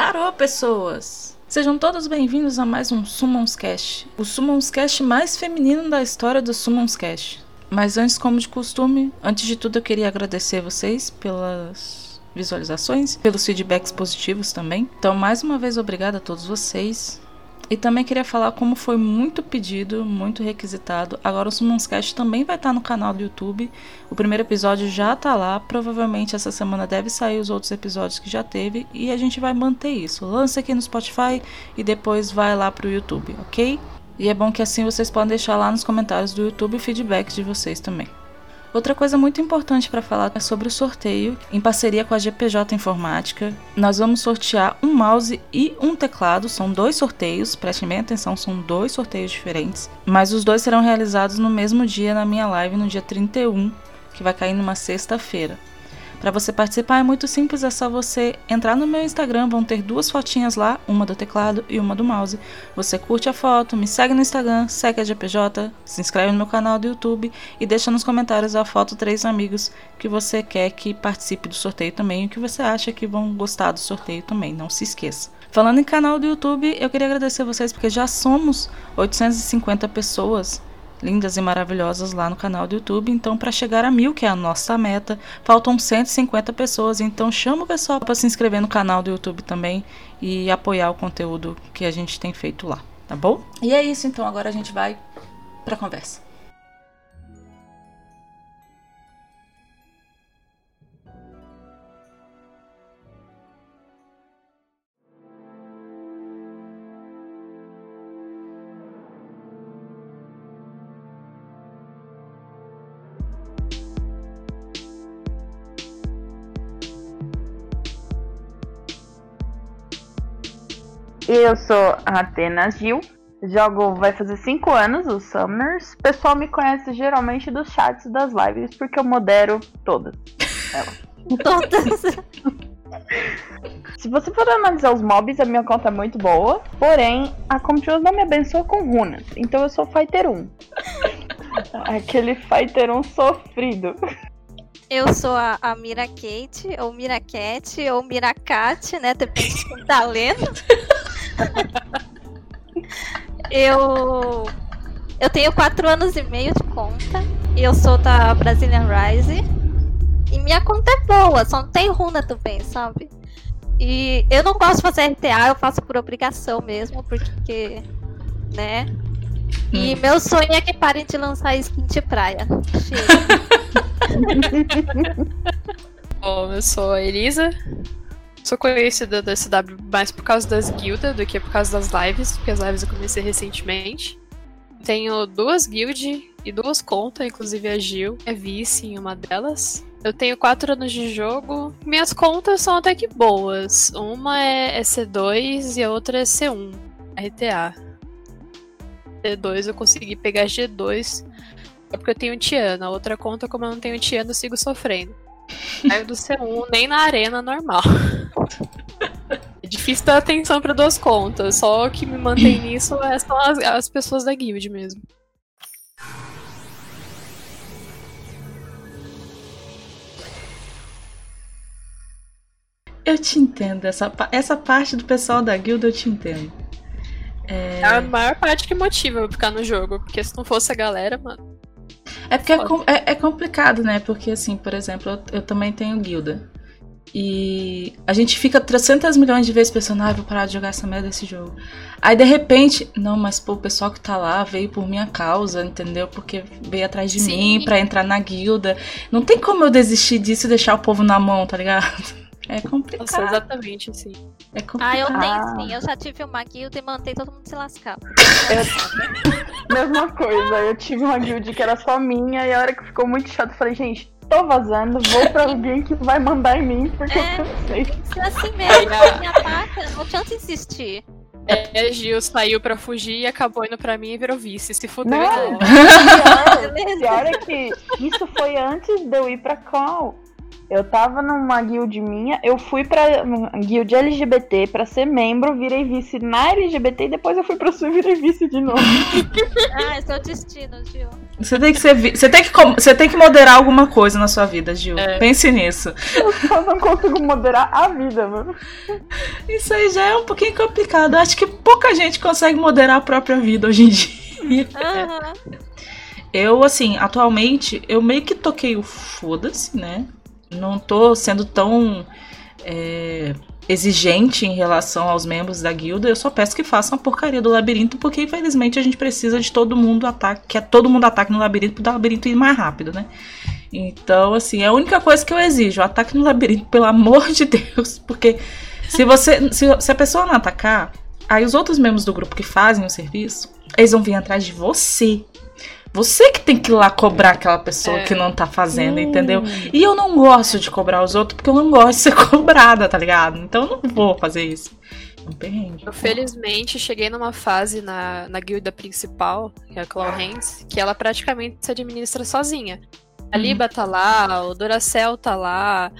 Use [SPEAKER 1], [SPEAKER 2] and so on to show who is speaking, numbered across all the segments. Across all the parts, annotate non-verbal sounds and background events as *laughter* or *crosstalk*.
[SPEAKER 1] Arô, pessoas! Sejam todos bem-vindos a mais um Summons Cast, o Summons Cast mais feminino da história do Summons Cast. Mas antes, como de costume, antes de tudo eu queria agradecer vocês pelas visualizações, pelos feedbacks positivos também. Então, mais uma vez, obrigada a todos vocês. E também queria falar como foi muito pedido, muito requisitado. Agora o Summonscast também vai estar no canal do YouTube. O primeiro episódio já está lá. Provavelmente essa semana deve sair os outros episódios que já teve. E a gente vai manter isso. Lança aqui no Spotify e depois vai lá pro YouTube, ok? E é bom que assim vocês podem deixar lá nos comentários do YouTube o feedback de vocês também. Outra coisa muito importante para falar é sobre o sorteio, em parceria com a GPJ Informática. Nós vamos sortear um mouse e um teclado, são dois sorteios, prestem bem atenção, são dois sorteios diferentes, mas os dois serão realizados no mesmo dia na minha live, no dia 31, que vai cair numa sexta-feira. Para você participar é muito simples, é só você entrar no meu Instagram, vão ter duas fotinhas lá, uma do teclado e uma do mouse. Você curte a foto, me segue no Instagram, segue a GPJ, se inscreve no meu canal do YouTube e deixa nos comentários a foto três amigos que você quer que participe do sorteio também e que você acha que vão gostar do sorteio também, não se esqueça. Falando em canal do YouTube, eu queria agradecer vocês porque já somos 850 pessoas lindas e maravilhosas lá no canal do YouTube. Então, para chegar a mil, que é a nossa meta, faltam 150 pessoas. Então, chama o pessoal para se inscrever no canal do YouTube também e apoiar o conteúdo que a gente tem feito lá, tá bom? E é isso, então agora a gente vai para a conversa.
[SPEAKER 2] Eu sou a Atenas Gil. Jogo vai fazer 5 anos, os Summoners. O pessoal me conhece geralmente dos chats das lives, porque eu modero todas. *laughs*
[SPEAKER 3] Todas.
[SPEAKER 2] Se você for analisar os mobs, a minha conta é muito boa. Porém, a Computer não me abençoa com runas. Então eu sou Fighter 1. *laughs* Aquele Fighter 1 sofrido.
[SPEAKER 3] Eu sou a, a Mira Kate, ou Mira Cat, ou Mira Cat, né? Depende de quem tá lendo. *laughs* eu. Eu tenho 4 anos e meio de conta. E eu sou da Brazilian Rise. E minha conta é boa, só não tem runa também, sabe? E eu não gosto de fazer RTA, eu faço por obrigação mesmo, porque. né? E meu sonho é que parem de lançar skin de praia. Chega. *laughs* *laughs*
[SPEAKER 4] Bom, eu sou a Elisa. Sou conhecida da SW mais por causa das guildas do que por causa das lives, porque as lives eu comecei recentemente. Tenho duas guilds e duas contas, inclusive a Gil é vice em uma delas. Eu tenho quatro anos de jogo. Minhas contas são até que boas. Uma é C2 e a outra é C1, RTA. C2 eu consegui pegar G2 é porque eu tenho Tiana. A outra conta, como eu não tenho Tiana, eu sigo sofrendo. *laughs* Aí do C1 nem na arena normal. *laughs* É difícil dar atenção para duas contas. Só o que me mantém *clears throat* nisso é, são as, as pessoas da guild mesmo.
[SPEAKER 1] Eu te entendo, essa, essa parte do pessoal da guilda eu te entendo.
[SPEAKER 4] É... A maior parte que motiva eu ficar no jogo, porque se não fosse a galera, mano.
[SPEAKER 1] É porque é, é, é, complicado, né? Porque, assim, por exemplo, eu, eu, também tenho guilda. E a gente fica 300 milhões de vezes pensando, ah, vou parar de jogar essa merda desse jogo. Aí, de repente, não, mas pô, o pessoal que tá lá veio por minha causa, entendeu? Porque veio atrás de Sim. mim pra entrar na guilda. Não tem como eu desistir disso e deixar o povo na mão, tá ligado? É complicado. Nossa,
[SPEAKER 4] exatamente, assim.
[SPEAKER 1] É complicado.
[SPEAKER 3] Ah, eu tenho sim. Eu já tive uma guilda e mantei todo mundo se lascar.
[SPEAKER 2] Eu... *laughs* Mesma coisa. Eu tive uma guild que era só minha e a hora que ficou muito chato, eu falei, gente, tô vazando, vou pra *laughs* alguém que vai mandar em mim, porque é, eu cansei.
[SPEAKER 3] É assim mesmo, me ataca, não adianta insistir.
[SPEAKER 4] É, Gil saiu pra fugir e acabou indo pra mim e virou vice. Se fudeu.
[SPEAKER 2] Não, *laughs* pior, pior é que isso foi antes de eu ir pra call. Eu tava numa guild minha, eu fui pra uma guild LGBT pra ser membro, virei vice na LGBT e depois eu fui pro sul e virei vice de novo. *laughs*
[SPEAKER 3] Ah, esse é o destino, Gil.
[SPEAKER 1] Você tem que ser. vi- Você tem que, você tem que moderar alguma coisa na sua vida, Gil. Pense nisso.
[SPEAKER 2] Eu só não consigo moderar a vida, mano.
[SPEAKER 1] Isso aí já é um pouquinho complicado. Acho que pouca gente consegue moderar a própria vida hoje em dia. *laughs*
[SPEAKER 3] Aham.
[SPEAKER 1] Eu, assim, atualmente, eu meio que toquei o foda-se, né? Não tô sendo tão é, exigente em relação aos membros da guilda. Eu só peço que façam a porcaria do labirinto, porque infelizmente a gente precisa de todo mundo ataque, que é todo mundo ataque no labirinto para o labirinto ir mais rápido, né? Então, assim, é a única coisa que eu exijo, ataque no labirinto, pelo amor de Deus, porque se você, se, se a pessoa não atacar, aí os outros membros do grupo que fazem o serviço, eles vão vir atrás de você. Você que tem que ir lá cobrar aquela pessoa
[SPEAKER 4] É.
[SPEAKER 1] que não tá fazendo, entendeu? E eu não gosto de cobrar os outros porque eu não gosto de ser *laughs* cobrada, tá ligado? Então eu não vou fazer isso. Perrengue.
[SPEAKER 4] Eu felizmente cheguei numa fase na, na guilda principal, que é a Claw Hands, que ela praticamente se administra sozinha. A. Liba tá lá, o Duracell tá lá,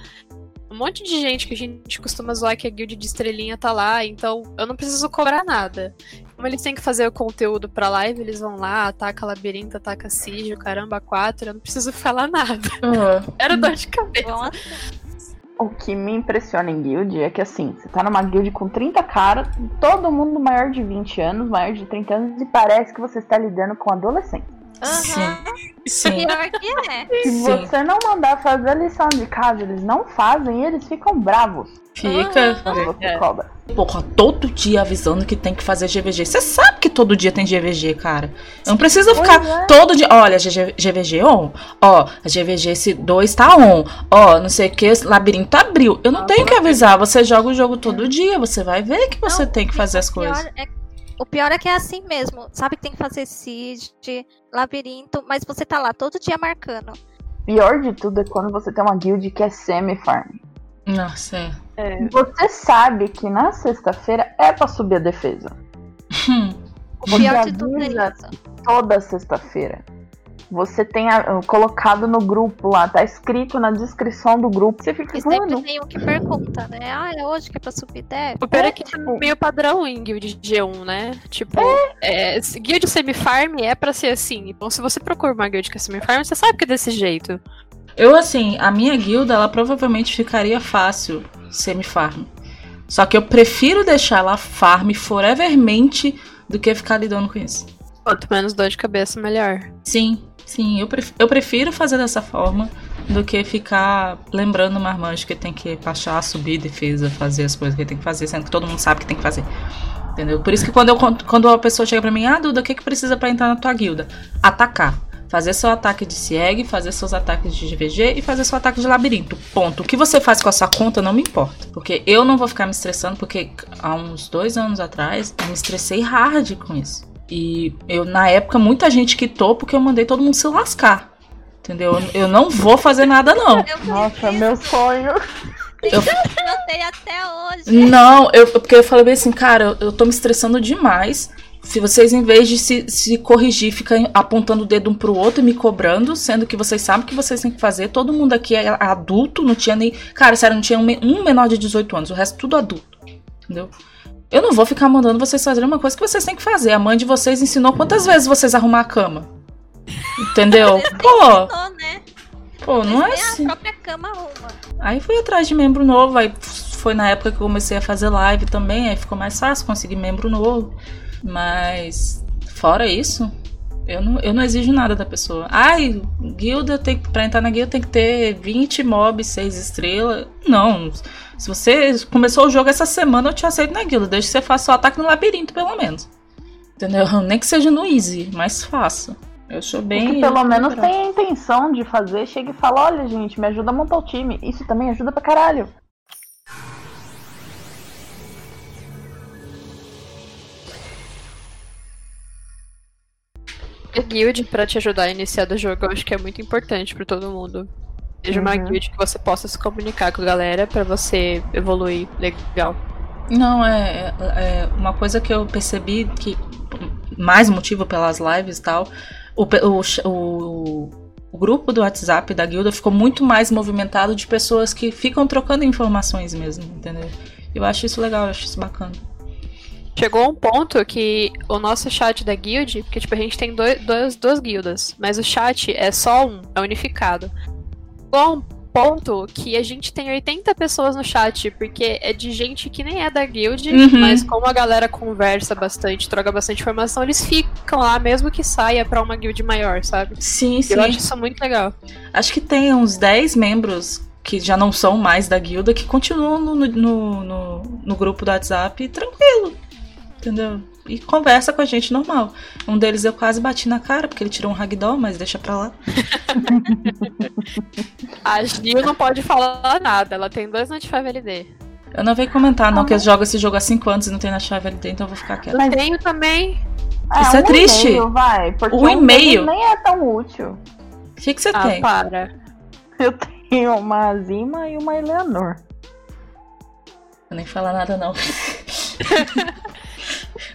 [SPEAKER 4] um monte de gente que a gente costuma zoar que a guilda de estrelinha tá lá, então eu não preciso cobrar nada. Como eles têm que fazer o conteúdo pra live, eles vão lá, ataca labirinto, ataca sigil, caramba, quatro, eu não preciso *laughs* falar nada.
[SPEAKER 1] Ah,
[SPEAKER 4] Era dor de cabeça.
[SPEAKER 2] O que me impressiona em guild é que assim, você tá numa guild com 30 caras, todo mundo maior de 20 anos, maior de 30 anos, e parece que você está lidando com adolescente.
[SPEAKER 1] Sim.
[SPEAKER 3] aham.
[SPEAKER 1] Sim.
[SPEAKER 3] Pior que é.
[SPEAKER 2] Se
[SPEAKER 1] Sim.
[SPEAKER 2] você não mandar fazer a lição de casa, eles não fazem e eles ficam bravos
[SPEAKER 1] Fica.
[SPEAKER 2] quando você
[SPEAKER 4] É.
[SPEAKER 2] cobra.
[SPEAKER 1] Porra, todo dia avisando que tem que fazer GVG. Você sabe que todo dia tem GVG, cara. Eu não preciso ficar
[SPEAKER 2] é.
[SPEAKER 1] todo dia. Olha, GVG on. Ó, a GVG esse 2 tá on. Ó, não sei o que, labirinto abriu. Eu não tenho que avisar. Você joga o jogo todo dia. Você vai ver que você
[SPEAKER 3] Não,
[SPEAKER 1] tem que fazer as coisas.
[SPEAKER 3] é- o pior é que é assim mesmo. Sabe que tem que fazer seed, labirinto, mas você tá lá todo dia marcando.
[SPEAKER 2] Pior de tudo é quando você tem uma guild que é semi-farm.
[SPEAKER 1] Nossa, é.
[SPEAKER 4] É,
[SPEAKER 2] Você sabe que na sexta-feira é pra subir a defesa.
[SPEAKER 1] Hum.
[SPEAKER 3] O pior de tudo é isso.
[SPEAKER 2] toda sexta-feira. Você tem a- colocado no grupo lá, tá escrito na descrição do grupo. Você fica,
[SPEAKER 3] E sempre tem um que pergunta, né? Ah, é hoje que é pra subir deve?
[SPEAKER 4] O pior é,
[SPEAKER 2] É,
[SPEAKER 4] que
[SPEAKER 2] tipo-
[SPEAKER 4] é meio padrão em guild G1, né? Tipo, é, se- guild semi-farm é pra ser assim. Então, se você procura uma guild que é semi-farm, você sabe que é desse jeito.
[SPEAKER 1] Eu, assim, a minha guilda, ela provavelmente ficaria fácil semi-farm. Só que eu prefiro deixar ela farm forevermente do que ficar lidando com isso.
[SPEAKER 4] Quanto menos dor de cabeça, melhor.
[SPEAKER 1] Sim, sim, eu, pref- eu prefiro fazer dessa forma do que ficar lembrando o marmanjo que tem que baixar, subir defesa, fazer as coisas que tem que fazer, sendo que todo mundo sabe que tem que fazer. Entendeu? Por isso que quando, eu, quando pessoa chega pra mim, ah, Duda, o que, que precisa pra entrar na tua guilda? Atacar. Fazer seu ataque de SIEG, fazer seus ataques de GVG e fazer seu ataque de labirinto. Ponto. O que você faz com a sua conta não me importa. Porque eu não vou ficar me estressando, porque há uns dois anos atrás eu me estressei hard com isso. E eu, na época, muita gente quitou porque eu mandei todo mundo se lascar. Entendeu? Eu, não vou fazer nada, não.
[SPEAKER 2] Nossa, meu sonho.
[SPEAKER 1] Eu-
[SPEAKER 3] tenho até hoje.
[SPEAKER 1] Não, eu, porque eu falei bem assim, cara, eu, eu tô me estressando demais. Se vocês, em vez de se, se corrigir, ficam apontando o dedo um pro outro e me cobrando, sendo que vocês sabem o que vocês têm que fazer, todo mundo aqui é adulto, não tinha nem. Cara, sério, não tinha um, um menor de 18 anos, o resto tudo adulto. Entendeu? Eu não vou ficar mandando vocês fazerem uma coisa que vocês têm que fazer. A mãe de vocês ensinou quantas vezes vocês arrumar a cama. Entendeu? Pô,
[SPEAKER 3] Não, né?
[SPEAKER 1] pô, não é assim.
[SPEAKER 3] a própria cama arruma.
[SPEAKER 1] Aí fui atrás de membro novo, aí foi na época que eu comecei a fazer live também, aí ficou mais fácil conseguir membro novo. Mas fora isso, eu não, eu não exijo nada da pessoa. Ai, guilda tem que. Pra entrar na guilda tem que ter 20 mobs, 6 estrelas. Não. Se você começou o jogo essa semana, eu te aceito na guilda. Desde que você faça o ataque no labirinto, pelo menos. Entendeu? *laughs* Nem que seja no easy, mas faça. Eu sou bem.
[SPEAKER 2] que pelo menos tem a intenção de fazer, chega e fala, olha gente, me ajuda a montar o time. Isso também ajuda pra caralho.
[SPEAKER 4] A guild pra te ajudar a iniciar do jogo, eu acho que é muito importante pra todo mundo. Seja uma
[SPEAKER 2] Uhum.
[SPEAKER 4] guild que você possa se comunicar com a galera pra você evoluir legal.
[SPEAKER 1] Não, é, é uma coisa que eu percebi que mais motivo pelas lives e tal. O, o, o, o grupo do WhatsApp da guilda ficou muito mais movimentado de pessoas que ficam trocando informações mesmo, entendeu? Eu acho isso legal, eu acho isso bacana.
[SPEAKER 4] Chegou um ponto que o nosso chat da guild, porque tipo, a gente tem dois, dois, duas guildas, mas o chat é só um, é unificado. Chegou um ponto que a gente tem 80 pessoas no chat, porque é de gente que nem é da guild,
[SPEAKER 1] Uhum.
[SPEAKER 4] mas como a galera conversa bastante, troca bastante informação, eles ficam lá, mesmo que saia pra uma guild maior, sabe?
[SPEAKER 1] Sim, sim.
[SPEAKER 4] Eu acho isso muito legal.
[SPEAKER 1] Acho que tem uns 10 membros que já não são mais da guilda que continuam no, no, no, no grupo do WhatsApp tranquilo. Entendeu? E conversa com a gente normal. Um deles eu quase bati na cara, porque ele tirou um ragdoll, mas deixa pra lá. *laughs*
[SPEAKER 4] A Gil não pode falar nada, ela tem dois Notify LD.
[SPEAKER 1] Eu não venho comentar, não, que eu jogo esse jogo há 5 anos e não tem na chave LD, então eu vou ficar quieta.
[SPEAKER 2] Mas-
[SPEAKER 4] Tenho também.
[SPEAKER 1] Isso é
[SPEAKER 2] um
[SPEAKER 1] triste.
[SPEAKER 2] E-mail, vai, porque
[SPEAKER 1] O
[SPEAKER 2] um
[SPEAKER 1] e-mail.
[SPEAKER 2] nem é tão útil.
[SPEAKER 1] O que, que você
[SPEAKER 4] Ah,
[SPEAKER 1] tem?
[SPEAKER 4] para. *laughs*
[SPEAKER 2] Eu tenho uma Zima e uma Eleanor.
[SPEAKER 1] Eu nem falar nada, não. *laughs*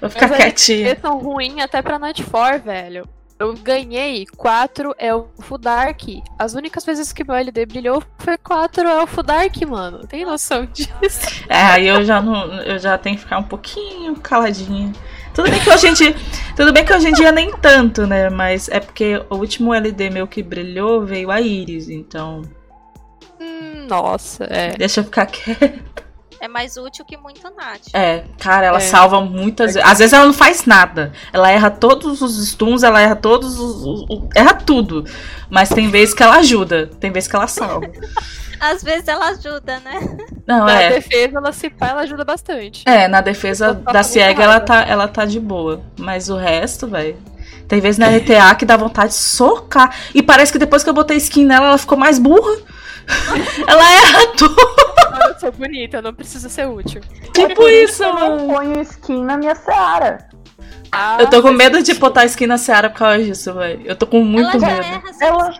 [SPEAKER 1] vou ficar
[SPEAKER 4] Mas aí,
[SPEAKER 1] quietinha.
[SPEAKER 4] Eles são ruins até pra Night 4, velho. Eu ganhei 4 Elfo Dark. As únicas vezes que meu LD brilhou foi 4 Elfo Dark, mano. Tem noção disso? *laughs*
[SPEAKER 1] É, aí eu já não. Eu já tenho que ficar um pouquinho caladinha. Tudo bem que hoje em dia. Tudo bem que hoje em dia nem tanto, né? Mas é porque o último LD meu que brilhou veio a Iris, então.
[SPEAKER 4] Hum, nossa, é.
[SPEAKER 1] Deixa eu ficar *laughs* quieta.
[SPEAKER 3] É mais útil que muito Nath.
[SPEAKER 1] É, cara, ela
[SPEAKER 4] É.
[SPEAKER 1] salva muitas vezes. Às vezes ela não faz nada. Ela erra todos os stuns, ela erra todos os. os- os- erra tudo. Mas tem vezes que ela ajuda. Tem vezes que ela salva. *laughs*
[SPEAKER 3] Às vezes ela ajuda, né?
[SPEAKER 1] Não,
[SPEAKER 4] Na
[SPEAKER 1] é.
[SPEAKER 4] defesa, ela se pá, ela ajuda bastante.
[SPEAKER 1] É, na defesa da
[SPEAKER 4] muita
[SPEAKER 1] Ciega ela tá, ela tá de boa. Mas o resto, velho. Tem vezes na RTA que dá vontade de socar. E parece que depois que eu botei skin nela, ela ficou mais burra. *laughs* ela erra tudo.
[SPEAKER 4] Agora eu sou bonita, eu não preciso ser útil.
[SPEAKER 1] Tipo isso,
[SPEAKER 2] Eu não
[SPEAKER 1] mano.
[SPEAKER 2] ponho skin na minha Seara.
[SPEAKER 4] Ah,
[SPEAKER 1] Eu tô com medo de botar skin na Seara por causa disso, velho. Eu tô com muito
[SPEAKER 3] ela já
[SPEAKER 1] medo.
[SPEAKER 2] Ela-.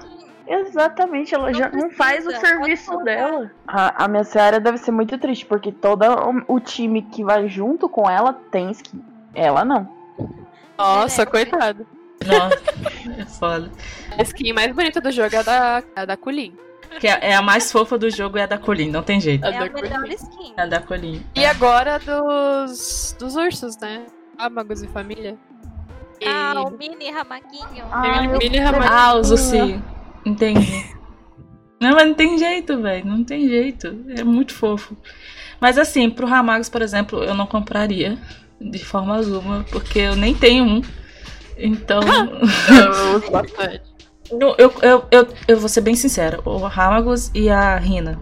[SPEAKER 2] Exatamente, ela
[SPEAKER 3] Não
[SPEAKER 2] já não faz o
[SPEAKER 3] precisa,
[SPEAKER 2] serviço dela. A, a minha Seara deve ser muito triste, porque todo o, o time que vai junto com ela tem skin. Ela não.
[SPEAKER 4] Nossa,
[SPEAKER 3] É.
[SPEAKER 4] coitado.
[SPEAKER 1] Nossa, é foda.
[SPEAKER 4] A skin mais bonita do jogo é a da, a da Kulin.
[SPEAKER 1] Que é é a mais fofa do jogo é a da Colin, não tem jeito.
[SPEAKER 3] É a melhor
[SPEAKER 4] Kulin.
[SPEAKER 3] skin.
[SPEAKER 1] É a da Colin.
[SPEAKER 4] E agora dos, dos ursos, né? Amagos e família. E...
[SPEAKER 3] Ah, o mini ramaguinho.
[SPEAKER 2] Ah,
[SPEAKER 4] Mini- ramalho.
[SPEAKER 1] Ah, os Ussi. Entendi. Não, mas não tem jeito, velho. Não tem jeito. É muito fofo. Mas assim, pro Ramagos, por exemplo, eu não compraria de forma alguma, porque eu nem tenho um. Então. *laughs*
[SPEAKER 4] Eu uso bastante.
[SPEAKER 1] eu, eu, eu, eu, eu vou ser bem sincera. O Ramagos e a Rina.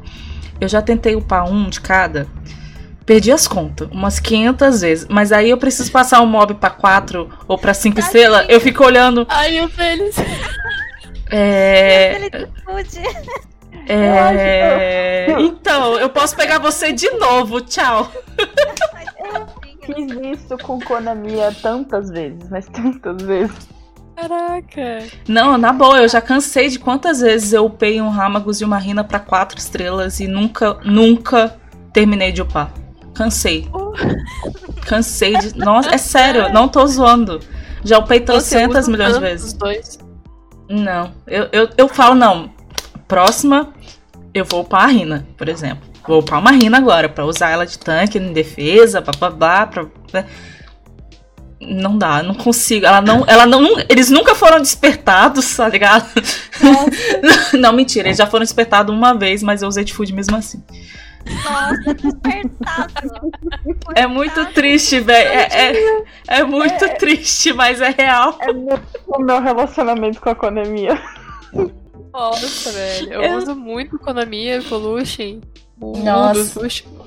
[SPEAKER 1] Eu já tentei upar um de cada. Perdi as contas, umas 500 vezes. Mas aí eu preciso passar um mob pra 4 ou pra 5
[SPEAKER 3] Tadinho.
[SPEAKER 1] estrelas. Eu fico olhando.
[SPEAKER 4] Ai, o deles. *laughs* *laughs*
[SPEAKER 1] É.
[SPEAKER 3] Ele te fude.
[SPEAKER 1] É... Então, eu posso pegar você de novo, tchau.
[SPEAKER 2] Fiz isso com Konami tantas vezes, mas tantas vezes.
[SPEAKER 4] Caraca.
[SPEAKER 1] Não, na boa, eu já cansei de quantas vezes eu upei um Ramagos e uma Rina pra quatro estrelas e nunca, nunca terminei de upar. Cansei. Cansei de. Nossa, é *laughs* sério, não tô zoando. Já upei
[SPEAKER 4] uso
[SPEAKER 1] milhões de vezes.
[SPEAKER 4] Os dois.
[SPEAKER 1] Não, eu, eu, eu falo, não. Próxima, eu vou upar a Rina, por exemplo. Vou upar uma Rina agora, pra usar ela de tanque, em defesa, blá blá blá. Pra, né? Não dá, não consigo. Ela não, ela não. Eles nunca foram despertados, tá ligado? *laughs* não, mentira, eles já foram despertados uma vez, mas eu usei de food mesmo assim.
[SPEAKER 3] Nossa, despertado.
[SPEAKER 1] É muito triste, velho. É, é, é muito triste, mas é real.
[SPEAKER 2] É muito o meu relacionamento com a Konami.
[SPEAKER 4] Nossa, velho. Eu
[SPEAKER 1] Eu-
[SPEAKER 4] uso muito Konami, Evolution. O
[SPEAKER 1] Nossa.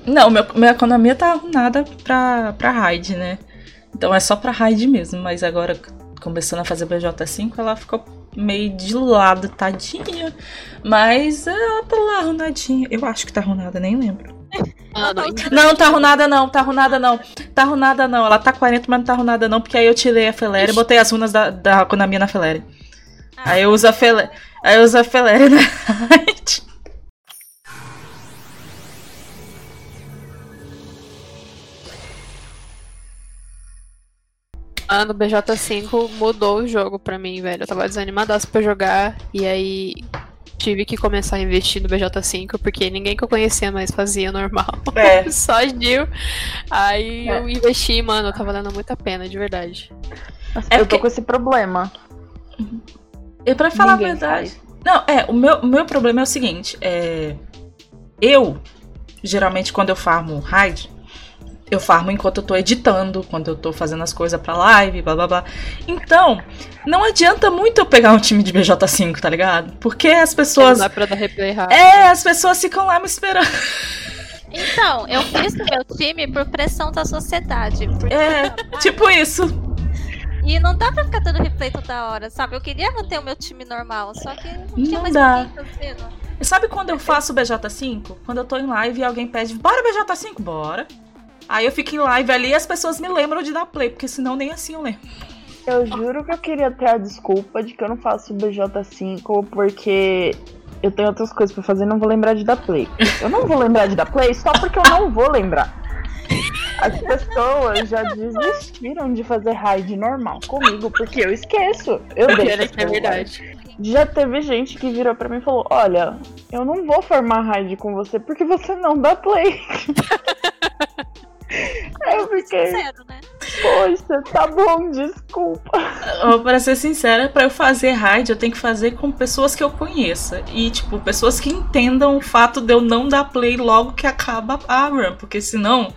[SPEAKER 1] Não, meu, minha economia tá arrumada pra, pra raid, né? Então é só pra raid mesmo, mas agora começando a fazer BJ5, ela ficou meio de lado, tadinha. Mas ela tá lá arrunadinha. Eu acho que tá arrunada, nem lembro.
[SPEAKER 4] Ah, não.
[SPEAKER 1] Não, tá arrunada não, tá arrunada não. Tá arrunada não. Ela tá 40, mas não tá arrunada não, porque aí eu tirei a Felere e botei as runas da, da Konami na Felere. Aí eu uso a Felere. Aí eu uso a Felere na *laughs* raid.
[SPEAKER 4] Ah, no BJ5 mudou o jogo pra mim, velho. Eu tava desanimadaço pra jogar. E aí tive que começar a investir no BJ5, porque ninguém que eu conhecia mais fazia normal.
[SPEAKER 1] É. *laughs*
[SPEAKER 4] Só Gil. Aí
[SPEAKER 2] É.
[SPEAKER 4] eu investi, mano, tá valendo muito a pena, de verdade.
[SPEAKER 2] Nossa,
[SPEAKER 1] É
[SPEAKER 2] eu tô
[SPEAKER 1] porque-
[SPEAKER 2] com esse problema.
[SPEAKER 1] E pra falar
[SPEAKER 2] Ninguém
[SPEAKER 1] a verdade.
[SPEAKER 2] faz.
[SPEAKER 1] Não, é, o meu, o meu problema é o seguinte, é. Eu, geralmente, quando eu farmo raid, eu farmo enquanto eu tô editando, quando eu tô fazendo as coisas pra live, blá blá blá. Então, não adianta muito eu pegar um time de BJ5, tá ligado? Porque as pessoas.
[SPEAKER 4] Não dá pra dar replay rápido.
[SPEAKER 1] É, as pessoas ficam lá me esperando.
[SPEAKER 3] Então, eu *laughs* fiz o meu time por pressão da sociedade. porque-
[SPEAKER 1] É, tipo isso.
[SPEAKER 3] E não dá pra ficar dando replay toda hora, sabe? Eu queria manter o meu time normal, só que não tinha
[SPEAKER 1] Não
[SPEAKER 3] mais
[SPEAKER 1] dá.
[SPEAKER 3] ninguém fazendo.
[SPEAKER 1] E sabe quando eu faço BJ5? Quando eu tô em live e alguém pede, bora BJ5? Bora. Aí eu fico em live ali e as pessoas me lembram de dar play, porque senão nem assim eu lembro.
[SPEAKER 2] Eu juro que eu queria ter a desculpa de que eu não faço BJ5 porque eu tenho outras coisas pra fazer e não vou lembrar de dar play. Eu não vou lembrar de dar play só porque eu não vou lembrar. As pessoas já desistiram de fazer raid normal comigo porque eu esqueço. Eu deixo.
[SPEAKER 4] É que é verdade.
[SPEAKER 2] Já teve gente que virou pra mim e falou: Olha, eu não vou formar raid com você porque você não dá play. *laughs* Eu fiquei,
[SPEAKER 3] Sincero, né?
[SPEAKER 2] poxa, tá bom, desculpa.
[SPEAKER 1] Pra ser sincera, pra eu fazer raid, eu tenho que fazer com pessoas que eu conheça. E, tipo, pessoas que entendam o fato de eu não dar play logo que acaba a run. Porque senão,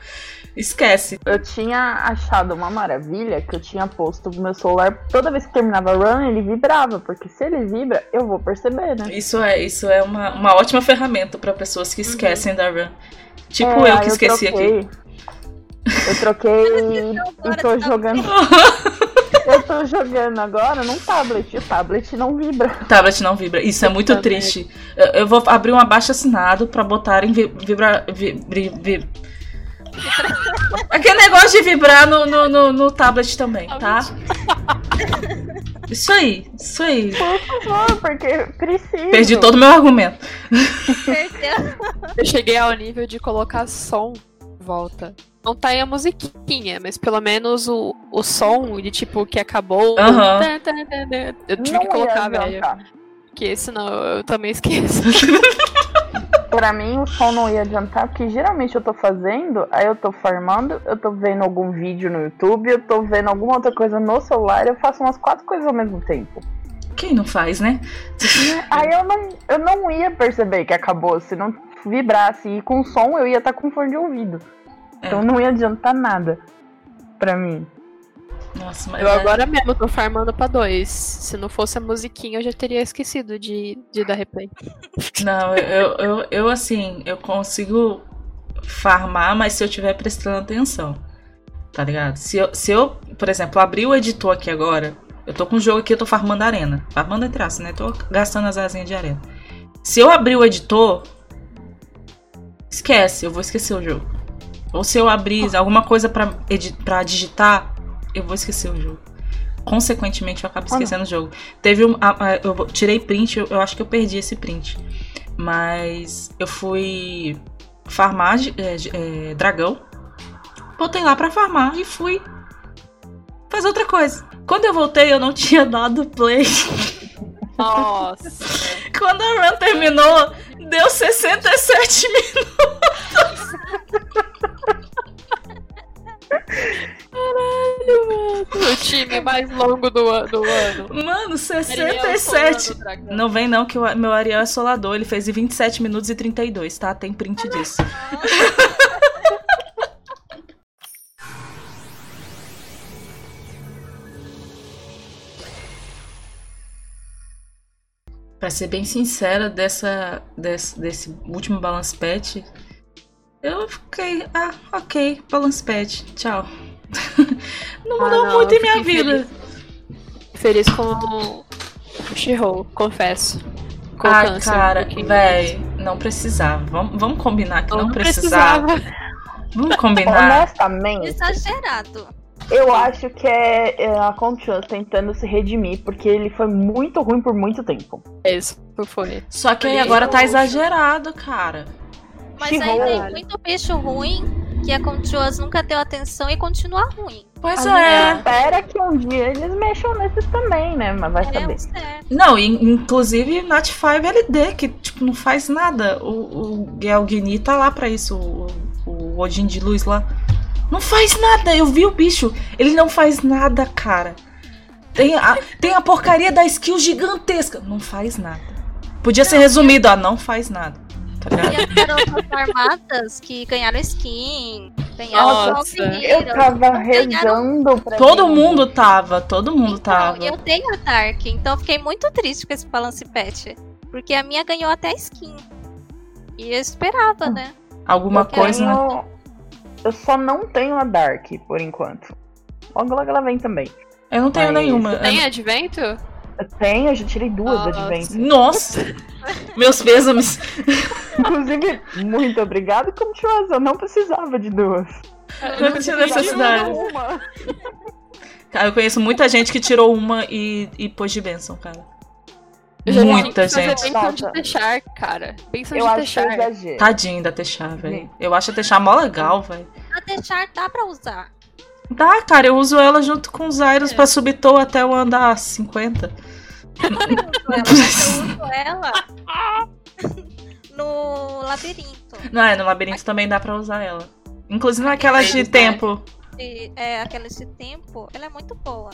[SPEAKER 1] esquece.
[SPEAKER 2] Eu tinha achado uma maravilha que eu tinha posto no meu celular. Toda vez que terminava a run, ele vibrava. Porque se ele vibra, eu vou perceber, né?
[SPEAKER 1] Isso é, isso é uma, uma ótima ferramenta pra pessoas que esquecem da run. Tipo
[SPEAKER 2] É,
[SPEAKER 1] eu que esqueci
[SPEAKER 2] troquei.
[SPEAKER 1] aqui.
[SPEAKER 2] Eu troquei e, e tô jogando. *laughs* Eu tô jogando agora num tablet. E o tablet não vibra.
[SPEAKER 1] O tablet não vibra. Isso é muito triste. Eu, eu vou abrir um abaixo assinado pra botarem vi- vibra. vi- vi- vi- Aquele negócio de vibrar no, no, no, no tablet também, tá? *laughs* Isso aí, isso aí.
[SPEAKER 2] Por favor, porque precisa.
[SPEAKER 1] Perdi todo o meu argumento.
[SPEAKER 3] Perdeu.
[SPEAKER 4] Eu cheguei ao nível de colocar som volta. Não tá aí a musiquinha, mas pelo menos o, o som de tipo que acabou. Tá, tá, tá, tá. Eu tive
[SPEAKER 2] Não
[SPEAKER 4] que colocar, velho. Porque senão eu também esqueço. *laughs*
[SPEAKER 2] Pra mim, o som não ia adiantar, porque geralmente eu tô fazendo, aí eu tô farmando, eu tô vendo algum vídeo no YouTube, eu tô vendo alguma outra coisa no celular, eu faço umas quatro coisas ao mesmo tempo.
[SPEAKER 1] Quem não faz, né?
[SPEAKER 2] Aí eu não, eu não ia perceber que acabou, se não vibrasse. E com som eu ia estar com fone de ouvido.
[SPEAKER 1] É.
[SPEAKER 2] Então não ia adiantar nada pra mim.
[SPEAKER 1] Nossa, mas.
[SPEAKER 4] Eu
[SPEAKER 1] é-
[SPEAKER 4] agora mesmo tô farmando pra dois. Se não fosse a musiquinha, eu já teria esquecido de, de dar replay. *laughs*
[SPEAKER 1] Não, eu, eu, eu, assim, eu consigo farmar, mas se eu estiver prestando atenção. Tá ligado? Se eu, se eu, por exemplo, abrir o editor aqui agora, eu tô com um jogo aqui, eu tô farmando arena. Farmando entre aspas, né? Tô gastando as asinhas de arena. Se eu abrir o editor, esquece, eu vou esquecer o jogo. Ou se eu abrir alguma coisa pra digitar, eu vou esquecer o jogo. Consequentemente, eu acabo
[SPEAKER 2] Ah,
[SPEAKER 1] esquecendo o jogo. Teve um. a- a- eu tirei print, eu, eu acho que eu perdi esse print. Mas eu fui farmar é, é, dragão. Botei lá pra farmar e fui fazer outra coisa. Quando eu voltei, eu não *laughs* tinha dado play.
[SPEAKER 4] Nossa. *laughs*
[SPEAKER 1] Quando a run terminou, deu 67 minutos.
[SPEAKER 4] o time mais longo do, an- do ano.
[SPEAKER 1] Mano,
[SPEAKER 4] Ariel
[SPEAKER 1] 67.
[SPEAKER 4] solando o dragão.
[SPEAKER 1] Não vem não, que o meu Ariel é solador. Ele fez em 27 minutos e 32, tá? Tem print disso. Pra ser bem sincera, dessa, desse, desse último balance patch, eu fiquei, ah, ok, balance patch, tchau. *laughs* não
[SPEAKER 4] Ah,
[SPEAKER 1] mudou
[SPEAKER 4] não,
[SPEAKER 1] muito em minha vida.
[SPEAKER 4] Feliz com o She-Hulk, confesso. Com
[SPEAKER 1] Ah,
[SPEAKER 4] câncer,
[SPEAKER 1] cara,
[SPEAKER 4] porque-
[SPEAKER 1] véi, não precisava. Vamos, vamos combinar que
[SPEAKER 4] Eu
[SPEAKER 1] não, precisava. Vamos combinar.
[SPEAKER 2] Honestamente,
[SPEAKER 3] Exagerado.
[SPEAKER 2] Eu acho que é, é a Conchance tentando se redimir, porque ele foi muito ruim por muito tempo.
[SPEAKER 4] Isso foi.
[SPEAKER 1] Só que aí agora tá exagerado, cara.
[SPEAKER 3] Mas aí tem muito bicho ruim que a Controas nunca deu atenção e continua ruim.
[SPEAKER 1] Pois
[SPEAKER 2] A
[SPEAKER 1] é.
[SPEAKER 2] gente espera que um dia eles mexam nesses também, né? Mas vai
[SPEAKER 3] É
[SPEAKER 2] saber.
[SPEAKER 3] certo.
[SPEAKER 1] Não, in- inclusive Nat 5 LD, que tipo, não faz nada. O, o Gel Guini tá lá pra isso, o, o Odin de luz lá. Não faz nada, eu vi o bicho. Ele não faz nada, cara. Tem a, tem a porcaria da skill gigantesca. Não faz nada. Podia ser resumido, ó, não faz nada. Tá ligado?
[SPEAKER 3] E armadas que ganharam skin, ganharam
[SPEAKER 4] Nossa.
[SPEAKER 2] Eu tava rezando pra
[SPEAKER 1] Todo
[SPEAKER 2] mim.
[SPEAKER 1] mundo tava, todo mundo
[SPEAKER 3] Então,
[SPEAKER 1] tava.
[SPEAKER 3] eu tenho a Dark, então eu fiquei muito triste com esse balance patch. Porque a minha ganhou até skin. E eu esperava, né?
[SPEAKER 1] Alguma
[SPEAKER 2] Eu
[SPEAKER 1] coisa, né?
[SPEAKER 2] Eu só não tenho a Dark, por enquanto. Logo, logo ela vem também.
[SPEAKER 1] Eu não tenho
[SPEAKER 2] Mas-
[SPEAKER 1] nenhuma.
[SPEAKER 4] Tem advento?
[SPEAKER 2] Eu tenho, eu já tirei duas
[SPEAKER 4] Nossa.
[SPEAKER 2] advents. *laughs*
[SPEAKER 1] Nossa! Meus pêsames.
[SPEAKER 2] Inclusive, muito obrigado, Controls. Eu não precisava de duas.
[SPEAKER 1] Eu não tinha necessidade.
[SPEAKER 2] Uma.
[SPEAKER 1] Cara, eu conheço muita gente que tirou uma e, e pôs de bênção, cara.
[SPEAKER 4] Eu já vi
[SPEAKER 1] Muita
[SPEAKER 4] fazer
[SPEAKER 1] gente.
[SPEAKER 4] De
[SPEAKER 2] Nossa.
[SPEAKER 4] Techar, cara. Benção
[SPEAKER 2] Eu
[SPEAKER 4] de
[SPEAKER 2] acho
[SPEAKER 4] Techar.
[SPEAKER 2] exagero.
[SPEAKER 1] Tadinho da Techar, velho. Eu acho a Techar mó legal, velho.
[SPEAKER 3] A deixar dá pra usar.
[SPEAKER 1] Dá, cara, eu uso ela junto com os Zairos
[SPEAKER 4] É.
[SPEAKER 1] pra subir toa até eu andar 50.
[SPEAKER 3] Eu uso ela *laughs* no labirinto.
[SPEAKER 1] Não, é, no labirinto também dá pra usar ela. Inclusive naquelas de
[SPEAKER 4] né?
[SPEAKER 1] tempo.
[SPEAKER 3] E, é, aquela de tempo, ela é muito boa.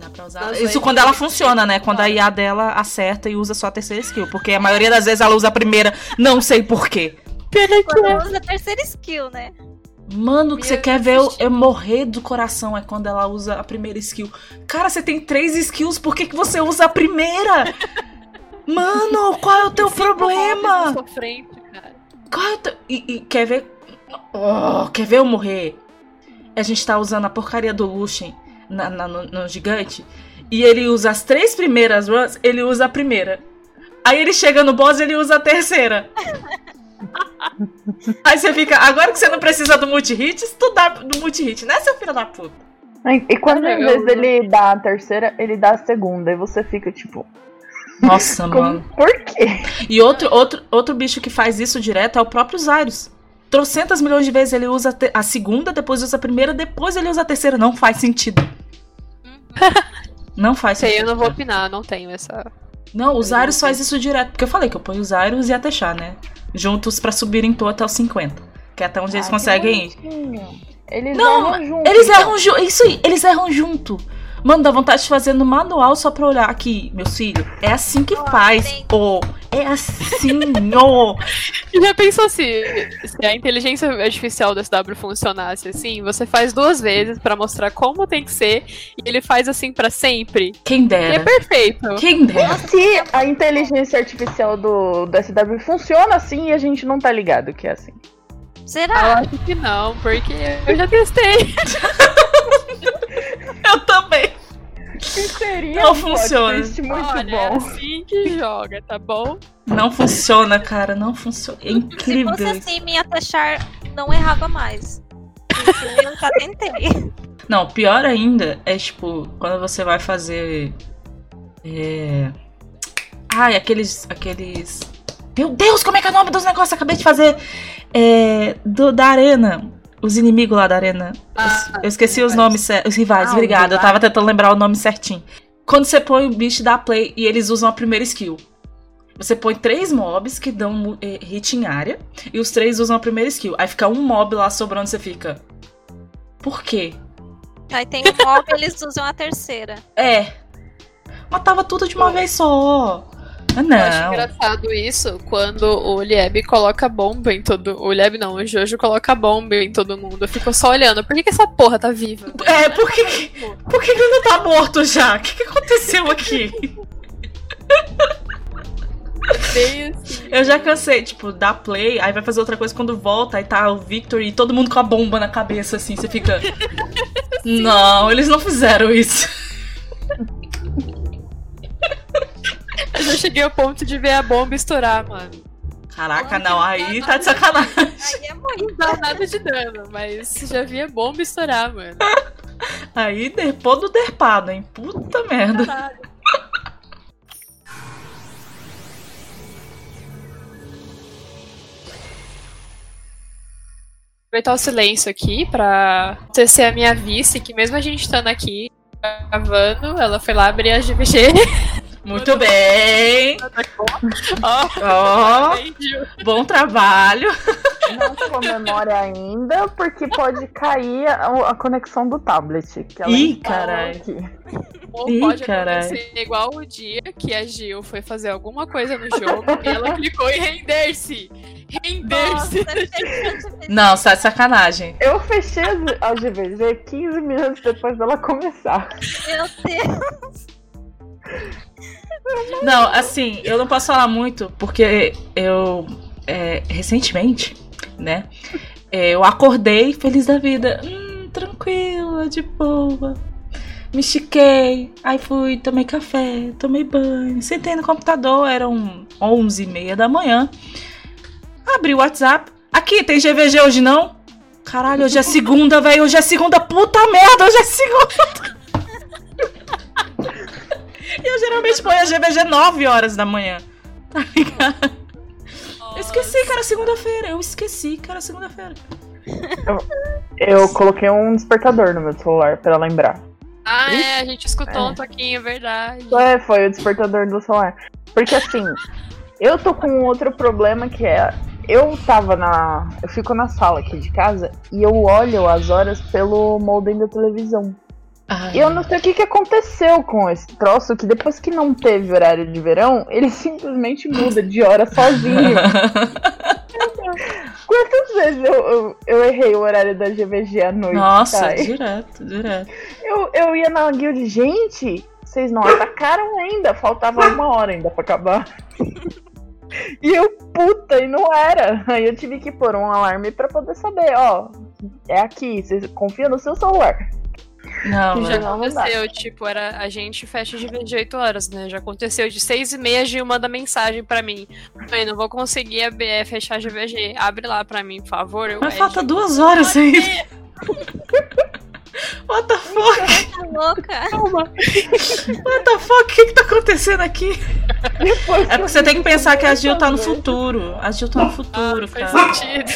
[SPEAKER 1] Dá pra usar. Isso quando ela funciona, né? Quando a IA dela acerta e usa só a terceira skill. Porque a maioria das vezes ela usa a primeira, não sei porquê.
[SPEAKER 3] Quando usa a terceira skill, né?
[SPEAKER 1] Mano, que você quer ver eu, eu morrer do coração é quando ela usa a primeira skill. Cara, você tem três skills, por que, que você usa a primeira? *laughs* Mano, qual é o teu
[SPEAKER 4] mobs
[SPEAKER 1] problema?
[SPEAKER 4] na sua frente, cara.
[SPEAKER 1] Qual é o teu... E, e quer ver... Oh, quer ver eu morrer? A gente tá usando a porcaria do Lucian na, na- no, no gigante. E ele usa as três primeiras runs, ele usa a primeira. Aí ele chega no boss e ele usa a terceira. *laughs* Aí você fica, agora que você não precisa do multi-hit, estudar do multi-hit, né, seu filho da puta?
[SPEAKER 2] E quando
[SPEAKER 4] Cara,
[SPEAKER 2] em
[SPEAKER 4] eu-
[SPEAKER 2] vez dele dar a terceira, ele dá a segunda. E você fica tipo,
[SPEAKER 1] Nossa, *laughs*
[SPEAKER 2] como,
[SPEAKER 1] mano.
[SPEAKER 2] por quê?
[SPEAKER 1] E outro, outro, outro bicho que faz isso direto é o próprio Zyrus. Trocentas milhões de vezes ele usa a segunda, depois usa a primeira, depois ele usa a terceira. Não faz sentido. Não faz
[SPEAKER 4] Sei,
[SPEAKER 1] sentido.
[SPEAKER 4] eu não vou opinar, não tenho essa.
[SPEAKER 1] Não, o
[SPEAKER 4] Eu
[SPEAKER 1] Zyrus faz isso direto. Porque eu falei que eu ponho o Zyrus e a Techar, né? Juntos pra subirem toa até os 50. Que é até onde eles
[SPEAKER 2] Ah,
[SPEAKER 1] conseguem ir.
[SPEAKER 2] Eles
[SPEAKER 1] Não,
[SPEAKER 2] erram junto.
[SPEAKER 1] Eles
[SPEAKER 2] então.
[SPEAKER 1] erram junto. Isso aí, eles erram junto. Mano, dá vontade de fazer no manual só pra olhar aqui, meu filho. É assim que faz.
[SPEAKER 3] tem-
[SPEAKER 1] Ô, é assim, *laughs* ô.
[SPEAKER 4] E já pensou se, se a inteligência artificial do SW funcionasse assim? Você faz duas vezes pra mostrar como tem que ser e ele faz assim pra sempre.
[SPEAKER 1] Quem
[SPEAKER 4] E é
[SPEAKER 1] dera.
[SPEAKER 4] perfeito.
[SPEAKER 1] Quem dera.
[SPEAKER 2] Se a inteligência artificial do, do SW funciona assim e a gente não tá ligado que é assim.
[SPEAKER 4] Eu
[SPEAKER 3] Será?
[SPEAKER 4] acho que não, porque eu já testei. *laughs* *laughs*
[SPEAKER 1] Eu também.
[SPEAKER 2] Que seria
[SPEAKER 1] Não
[SPEAKER 2] um
[SPEAKER 1] funciona.
[SPEAKER 2] muito
[SPEAKER 4] Olha, é
[SPEAKER 2] bom.
[SPEAKER 4] assim que joga, tá bom?
[SPEAKER 1] Não funciona, cara. Não funciona. É
[SPEAKER 3] Se
[SPEAKER 1] incrível.
[SPEAKER 3] fosse
[SPEAKER 1] isso.
[SPEAKER 3] assim, minha Tachar não errava mais. Eu já tentei.
[SPEAKER 1] Não, pior ainda é tipo, quando você vai fazer. É. Ai, aqueles. aqueles. Meu Deus, como é que é o nome dos negócios? Acabei de fazer. É. Do, da arena. Os inimigos lá da arena.
[SPEAKER 4] Ah,
[SPEAKER 1] eu esqueci os
[SPEAKER 4] rivais.
[SPEAKER 1] nomes certos. Os rivais,
[SPEAKER 2] Ah,
[SPEAKER 1] obrigada. Eu tava tentando lembrar o nome certinho. Quando você põe o bicho da play e eles usam a primeira skill. Você põe três mobs que dão eh, hit em área e os três usam a primeira skill. Aí fica um mob lá sobrando, você fica. Por quê?
[SPEAKER 3] Aí tem o mob, eles usam a terceira.
[SPEAKER 1] É. Matava tudo de uma vez só. Ah,
[SPEAKER 4] Eu acho
[SPEAKER 1] não.
[SPEAKER 4] engraçado isso quando o Lieb coloca bomba em todo. O Lieb não, o Jojo coloca bomba em todo mundo. Eu fico só olhando. Por que, que essa porra tá viva?
[SPEAKER 1] É, por que, que- por que, ele não tá morto já? O que, que aconteceu aqui?
[SPEAKER 4] Assim.
[SPEAKER 1] Eu já cansei, tipo, dar play, aí vai fazer outra coisa quando volta, aí tá o Victor e todo mundo com a bomba na cabeça, assim, você fica. *laughs* Não, eles não fizeram isso.
[SPEAKER 4] Eu já cheguei ao ponto de ver a bomba estourar, mano.
[SPEAKER 1] Caraca, não, aí tá de sacanagem.
[SPEAKER 3] Aí é muito.
[SPEAKER 4] Não dá nada de dano, mas já vi a bomba estourar, mano.
[SPEAKER 1] Aí derpou do derpado, hein? Puta merda.
[SPEAKER 4] Caralho. aproveitar o silêncio aqui pra tecer a minha vice, que mesmo a gente estando aqui gravando, ela foi lá abrir a GVG. *laughs*
[SPEAKER 1] Muito bem.
[SPEAKER 4] Ó,
[SPEAKER 1] Ó,
[SPEAKER 4] entendi.
[SPEAKER 1] bom trabalho.
[SPEAKER 2] Não comemore ainda, porque pode cair a, a conexão do tablet. Que ela
[SPEAKER 1] Ih,
[SPEAKER 2] aqui.
[SPEAKER 4] Ou
[SPEAKER 1] Ih,
[SPEAKER 4] pode
[SPEAKER 1] carai.
[SPEAKER 4] acontecer igual o dia que a Gil foi fazer alguma coisa no jogo e ela clicou em render-se. Render-se.
[SPEAKER 1] Não, sai de sacanagem.
[SPEAKER 2] Eu fechei a a GVG 15 minutos depois dela começar.
[SPEAKER 3] Meu Deus.
[SPEAKER 1] Não, assim, eu não posso falar muito, porque eu, é, recentemente, né, é, eu acordei feliz da vida. Hum, tranquila, de boa. Me estiquei, aí fui, tomei café, tomei banho, sentei no computador, eram 11 e meia da manhã. Abri o WhatsApp. Aqui, tem GVG hoje não? Caralho, hoje é segunda, velho. Hoje é segunda, puta merda, hoje é segunda. E eu geralmente ponho a GVG 9 horas da manhã. Tá ligado? Eu esqueci que era segunda-feira. Eu esqueci que era segunda-feira.
[SPEAKER 2] Eu coloquei um despertador no meu celular pra lembrar.
[SPEAKER 4] Ah, é, a gente escutou
[SPEAKER 2] É.
[SPEAKER 4] um toquinho, verdade.
[SPEAKER 2] É, foi o despertador do celular. Porque assim, *laughs* eu tô com um outro problema que é. Eu tava na. Eu fico na sala aqui de casa e eu olho as horas pelo modem da televisão.
[SPEAKER 1] Ai,
[SPEAKER 2] eu não sei o que, que aconteceu com esse troço, que depois que não teve horário de verão, ele *laughs* simplesmente muda de hora sozinho. *laughs* Quantas vezes eu, eu, eu errei o horário da GVG à noite?
[SPEAKER 1] Nossa,
[SPEAKER 2] tá?
[SPEAKER 1] direto, direto.
[SPEAKER 2] Eu, eu ia na guild, gente, vocês não atacaram ainda, faltava uma hora ainda pra acabar. *laughs* E eu, puta, e não era. Aí eu tive que pôr um alarme pra poder saber, ó, é aqui, você confia no seu celular.
[SPEAKER 1] Não,
[SPEAKER 4] Já aconteceu, tipo, era, a gente fecha de 28 horas, né? Já aconteceu de 6 e meia, a Gil manda mensagem pra mim. Mãe, não vou conseguir BF fechar a GVG. Abre lá pra mim, por favor. Eu,
[SPEAKER 1] Mas
[SPEAKER 4] "É,
[SPEAKER 1] falta duas horas ainda.
[SPEAKER 4] ser."
[SPEAKER 1] What the fuck?
[SPEAKER 3] Tá louca.
[SPEAKER 1] What the fuck? O que, que tá acontecendo aqui?
[SPEAKER 2] Depois
[SPEAKER 1] É porque você tem que pensar que a Gil tá no futuro. A Gil tá no futuro,
[SPEAKER 4] Ah, faz
[SPEAKER 1] cara.
[SPEAKER 4] sentido.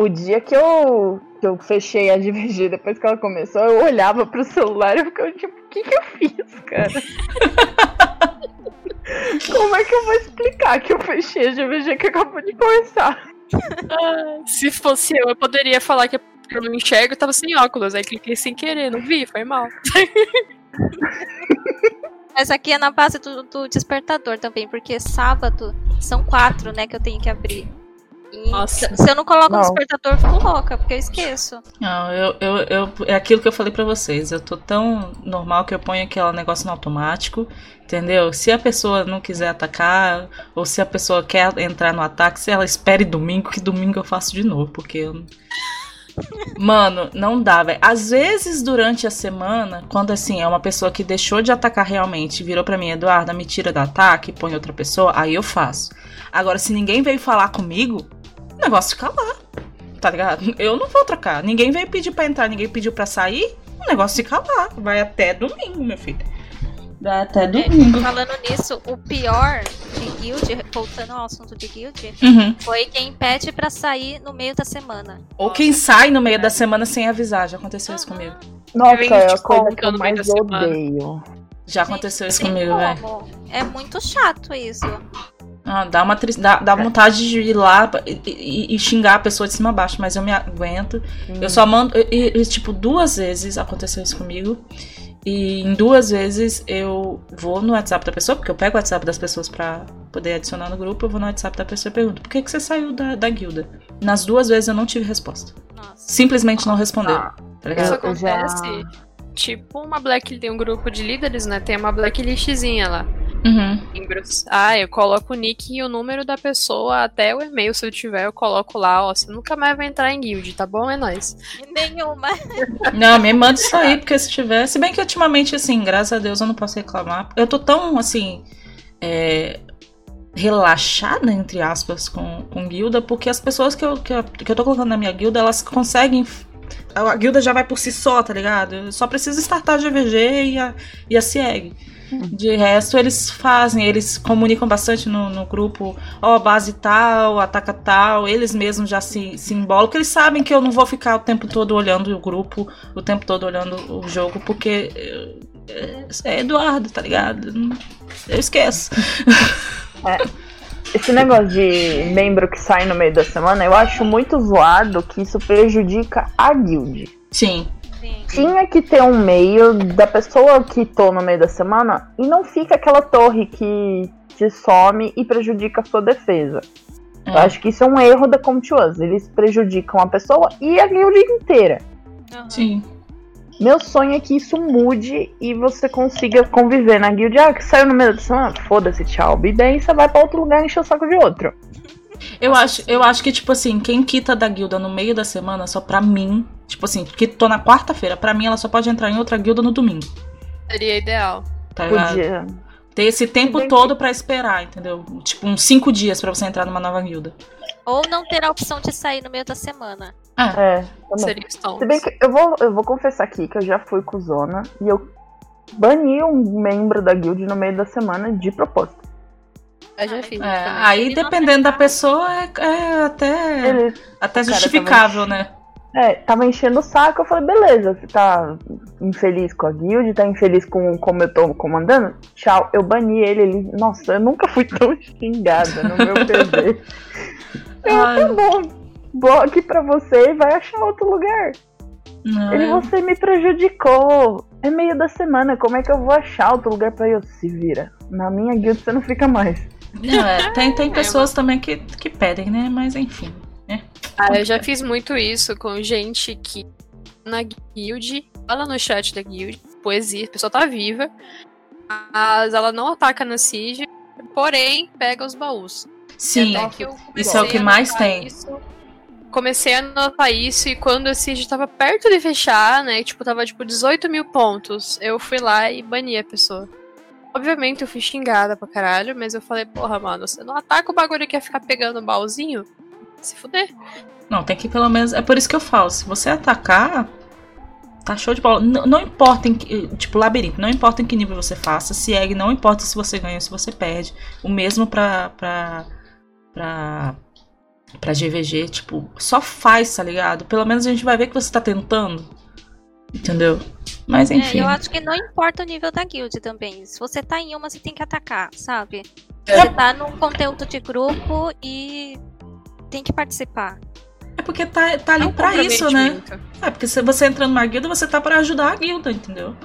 [SPEAKER 2] O dia que eu, que eu fechei a GVG, depois que ela começou, eu olhava pro celular e eu ficava tipo, o que, que eu fiz, cara? *laughs* Como é que eu vou explicar que eu fechei a GVG que acabou de começar? *laughs*
[SPEAKER 4] Se fosse eu, eu poderia falar que eu não enxergo, eu tava sem óculos. Aí cliquei sem querer, não vi, foi mal. *laughs*
[SPEAKER 3] Mas aqui é na base do, do despertador também, porque sábado são quatro, né, que eu tenho que abrir.
[SPEAKER 4] Nossa.
[SPEAKER 3] se- eu não coloco
[SPEAKER 2] Não.
[SPEAKER 3] o despertador, eu fico louca, porque eu esqueço.
[SPEAKER 1] Não, eu, eu, eu, é aquilo que eu falei pra vocês. Eu tô tão normal que eu ponho aquele negócio no automático, entendeu? Se a pessoa não quiser atacar, ou se a pessoa quer entrar no ataque, se ela espere domingo, que domingo eu faço de novo, porque eu. *laughs* Mano, não dá, velho. Às vezes durante a semana, quando assim, é uma pessoa que deixou de atacar realmente, virou pra mim, Eduarda, me tira do ataque, põe outra pessoa, aí eu faço. Agora, se ninguém veio falar comigo, negócio fica lá. Tá ligado? Eu não vou trocar. Ninguém veio pedir pra entrar, ninguém pediu pra sair. O negócio fica lá. Vai até domingo, meu filho. Vai até domingo.
[SPEAKER 3] Falando nisso, o pior de guild, voltando ao assunto de guild,
[SPEAKER 1] Uhum.
[SPEAKER 3] foi quem pede pra sair no meio da semana.
[SPEAKER 1] Ou quem sai no meio da semana sem avisar. Já aconteceu isso comigo.
[SPEAKER 2] Nossa,
[SPEAKER 4] vem
[SPEAKER 2] é a coisa que eu
[SPEAKER 4] no meio
[SPEAKER 2] mais
[SPEAKER 4] da semana.
[SPEAKER 2] odeio.
[SPEAKER 1] Já
[SPEAKER 3] Gente,
[SPEAKER 1] aconteceu isso
[SPEAKER 3] tem
[SPEAKER 1] comigo, velho.
[SPEAKER 3] É muito chato isso.
[SPEAKER 1] Ah, dá uma tri... dá, dá vontade de ir lá e, e- e xingar a pessoa de cima a baixo, mas eu me aguento. Eu só mando. e- e, tipo, duas vezes aconteceu isso comigo. E em duas vezes eu vou no WhatsApp da pessoa, porque eu pego o WhatsApp das pessoas pra poder adicionar no grupo, eu vou no WhatsApp da pessoa e pergunto: por que, que você saiu da, da guilda? Nas duas vezes eu não tive resposta.
[SPEAKER 3] Nossa.
[SPEAKER 1] Simplesmente não responderam. Tá
[SPEAKER 4] Isso?
[SPEAKER 2] Eu já-
[SPEAKER 4] acontece. Tipo uma black tem um grupo de líderes, né? Tem uma blacklistzinha lá.
[SPEAKER 1] Uhum.
[SPEAKER 4] Ah, eu coloco o nick e o número da pessoa, até o e-mail, se eu tiver, eu coloco lá, ó. Você nunca mais vai entrar em guild, tá bom? É nóis.
[SPEAKER 3] Nenhuma. *laughs*
[SPEAKER 1] Não, me manda isso aí, porque se tiver. Se bem que ultimamente, assim, graças a Deus eu não posso reclamar. Eu tô tão, assim. é, relaxada, entre aspas, com, com guilda, porque as pessoas que eu, que, eu, que eu tô colocando na minha guilda, elas conseguem a guilda já vai por si só, tá ligado? Só preciso startar a GVG e a, e a CIEG. De resto, eles fazem, eles comunicam bastante no, no grupo, ó, base tal, ataca tal, eles mesmos já se, se embolam, porque eles sabem que eu não vou ficar o tempo todo olhando o grupo, o tempo todo olhando o jogo, porque é, é Eduardo, tá ligado? Eu esqueço. *laughs*
[SPEAKER 2] Esse negócio de membro que sai no meio da semana, eu acho muito zoado que isso prejudica a guild.
[SPEAKER 1] Sim.
[SPEAKER 3] Sim.
[SPEAKER 2] Tinha que ter um meio da pessoa que tô no meio da semana e não fica aquela torre que te some e prejudica a sua defesa. Eu
[SPEAKER 1] É.
[SPEAKER 2] acho que isso é um erro da Comtuous. Eles prejudicam a pessoa e a guild inteira.
[SPEAKER 3] Aham.
[SPEAKER 1] Sim.
[SPEAKER 2] Meu sonho é que isso mude e você consiga conviver na guild. Ah, que saiu no meio da semana? Foda-se, tchau. E daí você vai pra outro lugar e encher o saco de outro.
[SPEAKER 1] Eu acho, eu acho que, tipo assim, quem quita da guilda no meio da semana, só pra mim, tipo assim, que tô na quarta-feira, pra mim ela só pode entrar em outra guilda no domingo.
[SPEAKER 4] Seria ideal.
[SPEAKER 1] Tá?
[SPEAKER 2] Podia.
[SPEAKER 1] Ter esse tempo
[SPEAKER 2] que-
[SPEAKER 1] todo pra esperar, entendeu? Tipo, uns cinco dias pra você entrar numa nova guilda.
[SPEAKER 3] Ou não ter a opção de sair no meio da semana.
[SPEAKER 2] É, também.
[SPEAKER 4] Seria Stones.
[SPEAKER 2] Se bem que eu vou, eu vou confessar aqui que eu já fui com Zona e eu bani um membro da guild no meio da semana de propósito.
[SPEAKER 4] Eu já fiz.
[SPEAKER 1] É, aí, dependendo da pessoa, é, é até,
[SPEAKER 2] Ele
[SPEAKER 1] até justificável,
[SPEAKER 2] tava-
[SPEAKER 1] né?
[SPEAKER 2] é, tava enchendo o saco, eu falei, beleza, você tá infeliz com a guild, tá infeliz com como eu tô comandando? Tchau, eu bani ele, ele. Nossa, eu nunca fui tão xingada no meu PV. *laughs* eu, tá bom, bloque pra você e vai achar outro lugar.
[SPEAKER 1] não,
[SPEAKER 2] Ele,
[SPEAKER 1] eu-
[SPEAKER 2] você me prejudicou. É meio da semana, como é que eu vou achar outro lugar pra eu? Se vira. Na minha guild você não fica mais.
[SPEAKER 1] não, é, tem, *laughs* tem pessoas também que, que pedem, né? Mas enfim.
[SPEAKER 4] Ah, eu já fiz muito isso com gente que na guild, fala no chat da guild, poesia, a pessoa tá viva, mas ela não ataca na Siege, porém pega os baús.
[SPEAKER 1] Sim,
[SPEAKER 4] eu
[SPEAKER 1] isso é o que mais tem.
[SPEAKER 4] isso- comecei a notar isso e quando a Siege tava perto de fechar, né? Tipo, tava tipo 18 mil pontos. Eu fui lá e bani a pessoa. Obviamente eu fui xingada pra caralho, mas eu falei, porra, mano, você não ataca o bagulho que ia ficar pegando o baúzinho? Se fuder.
[SPEAKER 1] Não, tem que pelo menos. É por isso que eu falo. Se você atacar, tá show de bola. N- não importa em que. Tipo, labirinto, não importa em que nível você faça. Se egg, não importa se você ganha ou se você perde. O mesmo pra. pra. pra. Pra GVG. Tipo, só faz, tá ligado? Pelo menos a gente vai ver que você tá tentando. Entendeu? Mas enfim.
[SPEAKER 3] É, eu acho que não importa o nível da guild também. Se você tá em uma, você tem que atacar, sabe?
[SPEAKER 1] É.
[SPEAKER 3] Você tá num conteúdo de grupo e tem que participar.
[SPEAKER 1] É porque tá, tá ali
[SPEAKER 4] É um
[SPEAKER 1] pra isso, né? É, porque se você entra numa guilda, você tá pra ajudar a guilda, entendeu?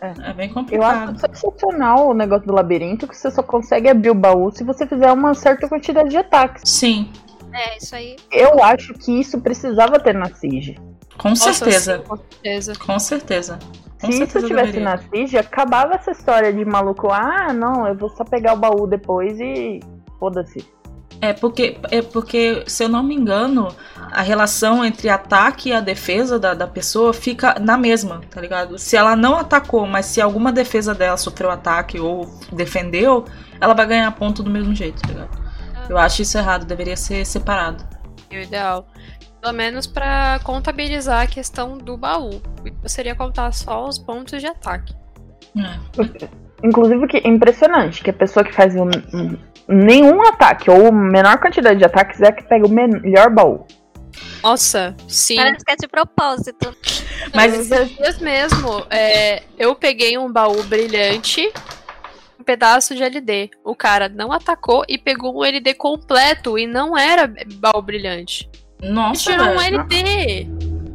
[SPEAKER 2] É.
[SPEAKER 1] É bem
[SPEAKER 2] Eu
[SPEAKER 1] complicado.
[SPEAKER 2] acho sensacional o negócio do labirinto, que você só consegue abrir o baú se você fizer uma certa quantidade de ataques.
[SPEAKER 1] Sim,
[SPEAKER 3] É, isso aí.
[SPEAKER 2] Eu acho que isso precisava ter na Siege.
[SPEAKER 1] com
[SPEAKER 4] Nossa,
[SPEAKER 1] certeza.
[SPEAKER 4] sim, com certeza.
[SPEAKER 1] Com certeza. Com
[SPEAKER 2] Se isso tivesse
[SPEAKER 1] deveria.
[SPEAKER 2] na Siege, acabava essa história de maluco, ah, não, eu vou só pegar o baú depois e foda-se.
[SPEAKER 1] É porque, é porque, se eu não me engano, a relação entre ataque e a defesa da, da pessoa fica na mesma, tá ligado? Se ela não atacou, mas se alguma defesa dela sofreu ataque ou defendeu, ela vai ganhar ponto do mesmo jeito, tá ligado? Eu acho isso errado, deveria ser separado.
[SPEAKER 4] O ideal. Pelo menos pra contabilizar a questão do baú. Eu seria contar só os pontos de ataque.
[SPEAKER 1] É.
[SPEAKER 2] Inclusive, que é impressionante que a pessoa que faz um- um- nenhum ataque ou menor quantidade de ataques é a que pega o melhor baú.
[SPEAKER 4] Nossa, sim.
[SPEAKER 3] Parece que é de propósito.
[SPEAKER 1] Mas
[SPEAKER 4] Esses dias mesmo, é, eu peguei um baú brilhante, pedaço de LD. O cara não atacou e pegou um LD completo e não era baú brilhante.
[SPEAKER 1] Nossa,
[SPEAKER 4] Tirou um. LD.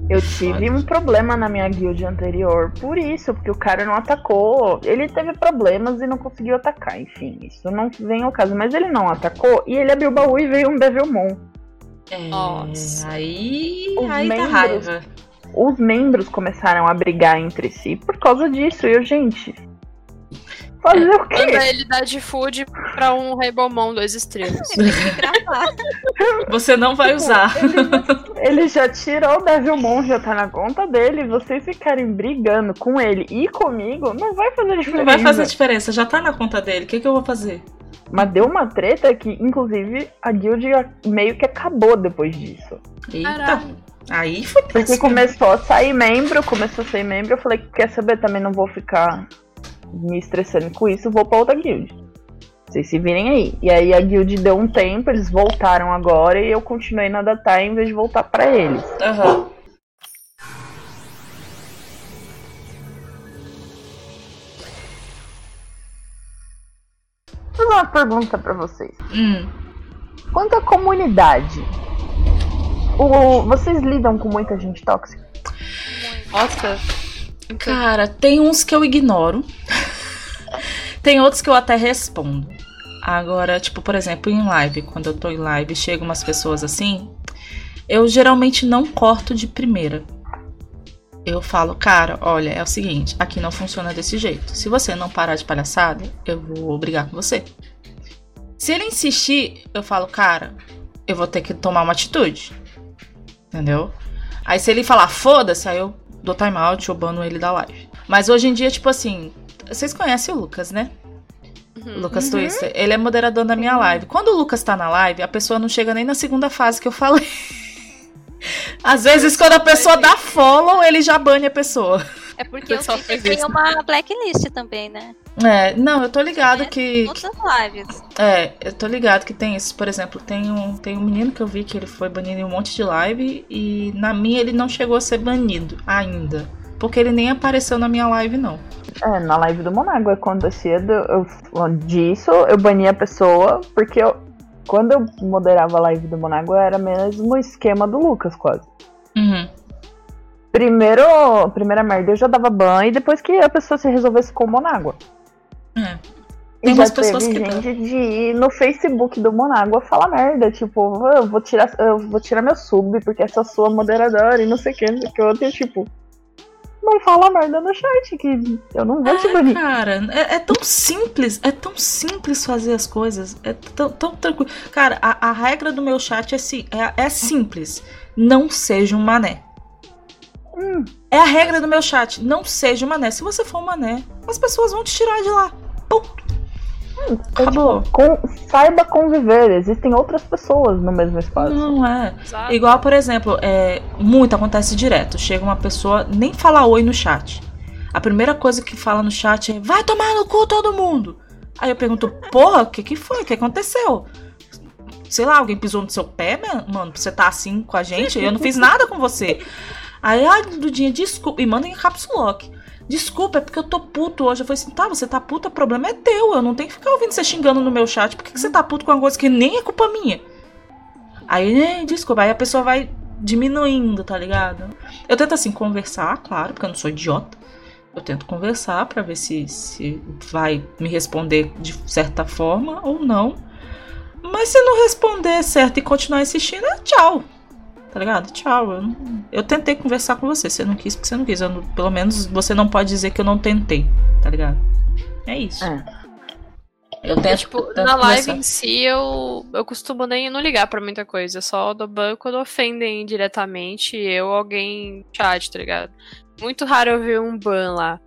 [SPEAKER 2] Eu tive um problema na minha guild anterior por isso, porque o cara não atacou. Ele teve problemas e não conseguiu atacar, enfim, isso não vem ao caso. Mas ele não atacou e ele abriu o baú e veio um Devilmon.
[SPEAKER 1] É,
[SPEAKER 4] Nossa.
[SPEAKER 1] aí,
[SPEAKER 2] Os
[SPEAKER 1] aí dá
[SPEAKER 2] membros-
[SPEAKER 1] raiva.
[SPEAKER 2] Os membros começaram a brigar entre si por causa disso. E eu, gente, fazer o quê?
[SPEAKER 4] Manda ele dar de food pra um Rainbowmon dois estrelas.
[SPEAKER 1] Você não vai usar.
[SPEAKER 2] Ele já tirou o Devilmon, já tá na conta dele. Vocês ficarem brigando com ele e comigo, não vai fazer diferença.
[SPEAKER 1] Não vai fazer diferença, já tá na conta dele. O que, que eu vou fazer?
[SPEAKER 2] Mas deu uma treta que, inclusive, a guild meio que acabou depois disso.
[SPEAKER 1] Eita.
[SPEAKER 4] Caralho.
[SPEAKER 1] Aí foi
[SPEAKER 2] Porque
[SPEAKER 1] péssimo.
[SPEAKER 2] começou a sair membro, começou a sair membro, eu falei, quer saber, também não vou ficar me estressando com isso, vou pra outra guild. Vocês se virem aí. E aí a guild deu um tempo, eles voltaram agora e eu continuei na Datai em vez de voltar pra eles.
[SPEAKER 1] Aham.
[SPEAKER 2] Vou fazer uma pergunta pra vocês.
[SPEAKER 1] Hum.
[SPEAKER 2] Quanto à comunidade, o- vocês lidam com muita gente tóxica?
[SPEAKER 4] Nossa.
[SPEAKER 1] Cara, tem uns que eu ignoro. *laughs* tem outros que eu até respondo. Agora, tipo, por exemplo, em live, quando eu tô em live chegam umas pessoas assim, eu geralmente não corto de primeira. Eu falo, cara, olha, é o seguinte, aqui não funciona desse jeito. Se você não parar de palhaçada, eu vou brigar com você. Se ele insistir, eu falo, cara, eu vou ter que tomar uma atitude. Entendeu? Aí se ele falar, foda-se, aí eu dou timeout, eu bano ele da live. Mas hoje em dia, tipo assim, vocês conhecem o Lucas, né?
[SPEAKER 4] Uhum.
[SPEAKER 1] O Lucas Twister. Ele é moderador da minha live. Quando o Lucas tá na live, a pessoa não chega nem na segunda fase que eu falei. *laughs* Às vezes, quando a pessoa dá follow, ele já bane a pessoa.
[SPEAKER 3] É porque o
[SPEAKER 4] faz
[SPEAKER 3] tem uma blacklist também, né?
[SPEAKER 1] É, não, eu tô ligado que.
[SPEAKER 3] Todas as lives.
[SPEAKER 1] É, eu tô ligado que tem isso. Por exemplo, tem um, tem um menino que eu vi que ele foi banido em um monte de live e na minha ele não chegou a ser banido ainda. Porque ele nem apareceu na minha live, não.
[SPEAKER 2] É, na live do Monago acontecia do- eu, disso, eu bania a pessoa, porque eu, quando eu moderava a live do Monago era mesmo o esquema do Lucas, quase.
[SPEAKER 1] Uhum.
[SPEAKER 2] Primeiro, primeira merda, eu já dava ban e depois que a pessoa se resolvesse com o Monágua.
[SPEAKER 1] É. Tem umas pessoas que
[SPEAKER 2] gente de ir no Facebook do Monágua falar merda, tipo, eu vou tirar, eu vou tirar meu sub porque essa sua moderadora e não sei o que, não que outro, e, tipo, não fala merda no chat, que eu não vou te
[SPEAKER 1] É,
[SPEAKER 2] banir.
[SPEAKER 1] cara, é, é tão simples, é tão simples fazer as coisas, é tão, tão tranquilo. Cara, a, a regra do meu chat é, é, é simples. Não seja um mané.
[SPEAKER 2] Hum.
[SPEAKER 1] É a regra do meu chat. Não seja um mané. Se você for um mané, as pessoas vão te tirar de lá.
[SPEAKER 2] É,
[SPEAKER 1] Acabou.
[SPEAKER 2] tipo, com- saiba conviver, existem outras pessoas no mesmo espaço.
[SPEAKER 1] Não é.
[SPEAKER 4] Exato.
[SPEAKER 1] Igual, por exemplo, é, muito acontece direto. Chega uma pessoa, nem fala oi no chat. A primeira coisa que fala no chat é: vai tomar no cu todo mundo. Aí eu pergunto: porra, o que, que foi? O que aconteceu? Sei lá, alguém pisou no seu pé, man- mano, pra você tá assim com a gente? Eu não fiz nada com você. Aí, ai, Dudinha, desculpa. E manda em caps lock. Desculpa, é porque eu tô puto hoje. Eu falei assim, tá, você tá puto, o problema é teu. Eu não tenho que ficar ouvindo você xingando no meu chat. Por que, que você tá puto com uma coisa que nem é culpa minha? Aí, né, desculpa. Aí a pessoa vai diminuindo, tá ligado? Eu tento, assim, conversar, claro, porque eu não sou idiota. Eu tento conversar pra ver se, se vai me responder de certa forma ou não. Mas se não responder certo e continuar insistindo, é tchau. Tá ligado? Tchau. Eu, não- eu tentei conversar com você. Você não quis porque você não quis. Eu não- pelo menos você não pode dizer que eu não tentei. Tá ligado? É isso.
[SPEAKER 2] É.
[SPEAKER 1] Eu tento.
[SPEAKER 4] tipo,
[SPEAKER 1] tento
[SPEAKER 4] na live
[SPEAKER 1] conversar.
[SPEAKER 4] em si, eu, eu costumo nem não ligar pra muita coisa. Eu só dou ban quando ofendem diretamente eu ou alguém chat, tá ligado? Muito raro eu ver um ban lá.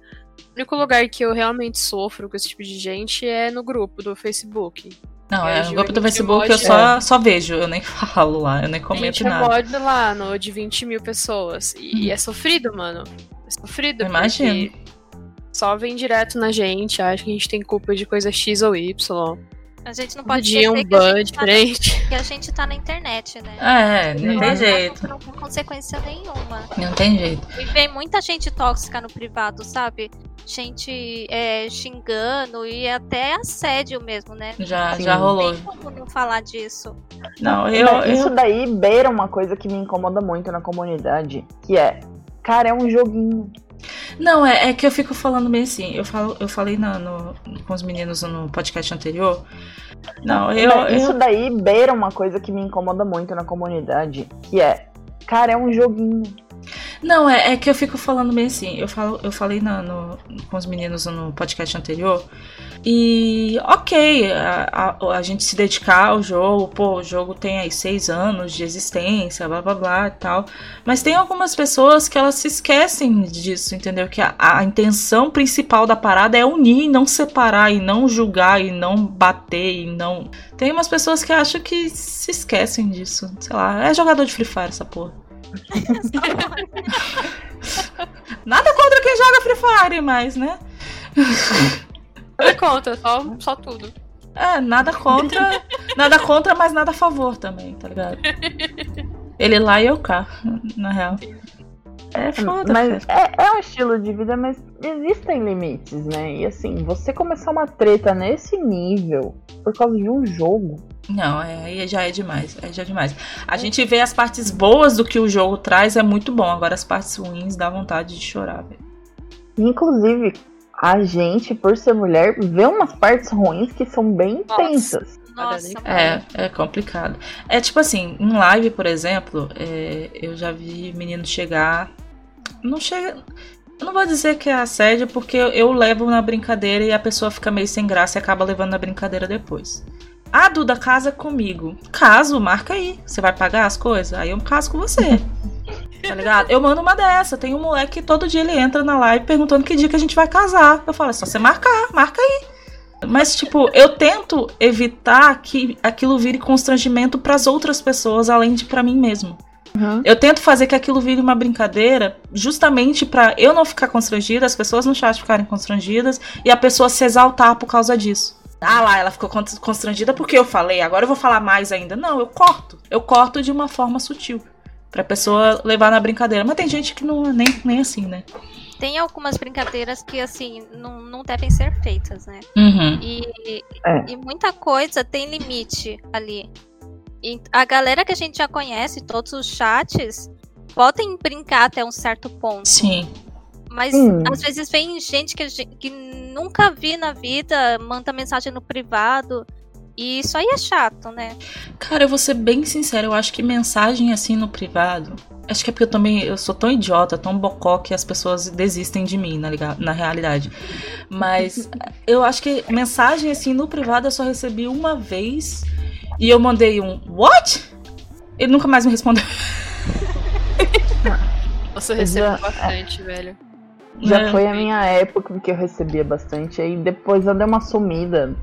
[SPEAKER 4] O único lugar que eu realmente sofro com esse tipo de gente é no grupo do Facebook.
[SPEAKER 1] Não, é,
[SPEAKER 4] Vejo,
[SPEAKER 1] no grupo do
[SPEAKER 4] a gente
[SPEAKER 1] Facebook eu só, só vejo. Eu nem *laughs* falo lá. Eu nem
[SPEAKER 4] A
[SPEAKER 1] comento
[SPEAKER 4] gente é
[SPEAKER 1] nada.
[SPEAKER 4] mod lá no de 20 mil pessoas. E é sofrido, mano. É sofrido. Porque Só vem direto na gente, acha que a gente tem culpa de coisa X ou Y.
[SPEAKER 3] A gente não pode
[SPEAKER 4] dia um ban
[SPEAKER 3] gente tá na-
[SPEAKER 4] diferente.
[SPEAKER 3] que a gente tá na internet, né?
[SPEAKER 1] É, não tem jeito.
[SPEAKER 3] Não tem consequência nenhuma.
[SPEAKER 1] Não tem jeito.
[SPEAKER 3] E vem muita gente tóxica no privado, sabe? Gente é, xingando e até assédio mesmo, né?
[SPEAKER 1] Já,
[SPEAKER 2] Sim.
[SPEAKER 1] já rolou.
[SPEAKER 3] Não tem como não falar disso.
[SPEAKER 1] Não, eu.
[SPEAKER 2] Mas Isso
[SPEAKER 1] eu...
[SPEAKER 2] daí beira uma coisa que me incomoda muito na comunidade, que é, cara, é um joguinho.
[SPEAKER 1] Não, é, é que eu fico falando bem assim. Eu, falo, eu falei na- no, com os meninos no podcast anterior. Não, eu.
[SPEAKER 2] Isso
[SPEAKER 1] eu
[SPEAKER 2] daí beira uma coisa que me incomoda muito na comunidade, que é, cara, é um joguinho.
[SPEAKER 1] Não, é, é que eu fico falando bem assim. Eu, falo, eu falei na- no, com os meninos no podcast anterior. E ok, a, a, a gente se dedicar ao jogo, pô, o jogo tem aí seis anos de existência, blá blá blá e tal. Mas tem algumas pessoas que elas se esquecem disso, entendeu? Que a, a intenção principal da parada é unir, não separar, e não julgar, e não bater, e não. Tem umas pessoas que acham que se esquecem disso. Sei lá, é jogador de Free Fire essa porra. Nada contra quem joga Free Fire, mas, né?
[SPEAKER 4] Nada conta, só, só tudo.
[SPEAKER 1] É, nada contra. nada contra, mas nada a favor também, tá ligado? Ele lá e eu cá, na real. É foda,
[SPEAKER 2] Mas é, é um estilo de vida, mas existem limites, né? E assim, você começar uma treta nesse nível por causa de um jogo.
[SPEAKER 1] Não, é, aí já é demais. Aí já é demais. A gente vê as partes boas do que o jogo traz, é muito bom. Agora as partes ruins dá vontade de chorar, velho.
[SPEAKER 2] Inclusive, a gente, por ser mulher, vê umas partes ruins que são bem
[SPEAKER 3] Nossa.
[SPEAKER 2] intensas.
[SPEAKER 3] Nossa,
[SPEAKER 1] É, é complicado. É tipo assim, em live, por exemplo, é, eu já vi menino chegar. Não chega. Eu não vou dizer que é assédio, porque eu, eu levo na brincadeira e a pessoa fica meio sem graça e acaba levando na brincadeira depois. Ah, Duda, casa comigo. Caso, marca aí. Você vai pagar as coisas? Aí eu caso com você. *laughs* Tá ligado? Eu mando uma dessa. Tem um moleque que todo dia ele entra na live perguntando que dia que a gente vai casar. Eu falo, é só você marcar, marca aí. Mas, tipo, eu tento evitar que aquilo vire constrangimento pras outras pessoas, além de pra mim mesmo.
[SPEAKER 2] Uhum.
[SPEAKER 1] Eu tento fazer que aquilo vire uma brincadeira, justamente pra eu não ficar constrangida, as pessoas no chat ficarem constrangidas e a pessoa se exaltar por causa disso. Ah lá, ela ficou con- constrangida porque eu falei, agora eu vou falar mais ainda. Não, eu corto. Eu corto de uma forma sutil. Pra pessoa levar na brincadeira. Mas tem gente que não é nem, nem assim, né?
[SPEAKER 3] Tem algumas brincadeiras que, assim, não, não devem ser feitas, né?
[SPEAKER 1] Uhum.
[SPEAKER 3] E,
[SPEAKER 2] É.
[SPEAKER 3] e muita coisa tem limite ali. E a galera que a gente já conhece, todos os chats, podem brincar até um certo ponto.
[SPEAKER 1] Sim.
[SPEAKER 3] Mas
[SPEAKER 2] Hum.
[SPEAKER 3] às vezes vem gente que, que nunca vi na vida, manda mensagem no privado. E isso aí é chato, né?
[SPEAKER 1] Cara, eu vou ser bem sincera, eu acho que mensagem assim no privado. Acho que é porque eu também eu sou tão idiota, tão bocó que as pessoas desistem de mim, na, na realidade. Mas *laughs* eu acho que mensagem assim no privado eu só recebi uma vez e eu mandei um what? Ele nunca mais me respondeu.
[SPEAKER 4] Você recebe
[SPEAKER 2] Já-
[SPEAKER 4] bastante, velho.
[SPEAKER 2] Já
[SPEAKER 1] É.
[SPEAKER 2] foi a minha época que eu recebia bastante. Aí depois eu dei uma sumida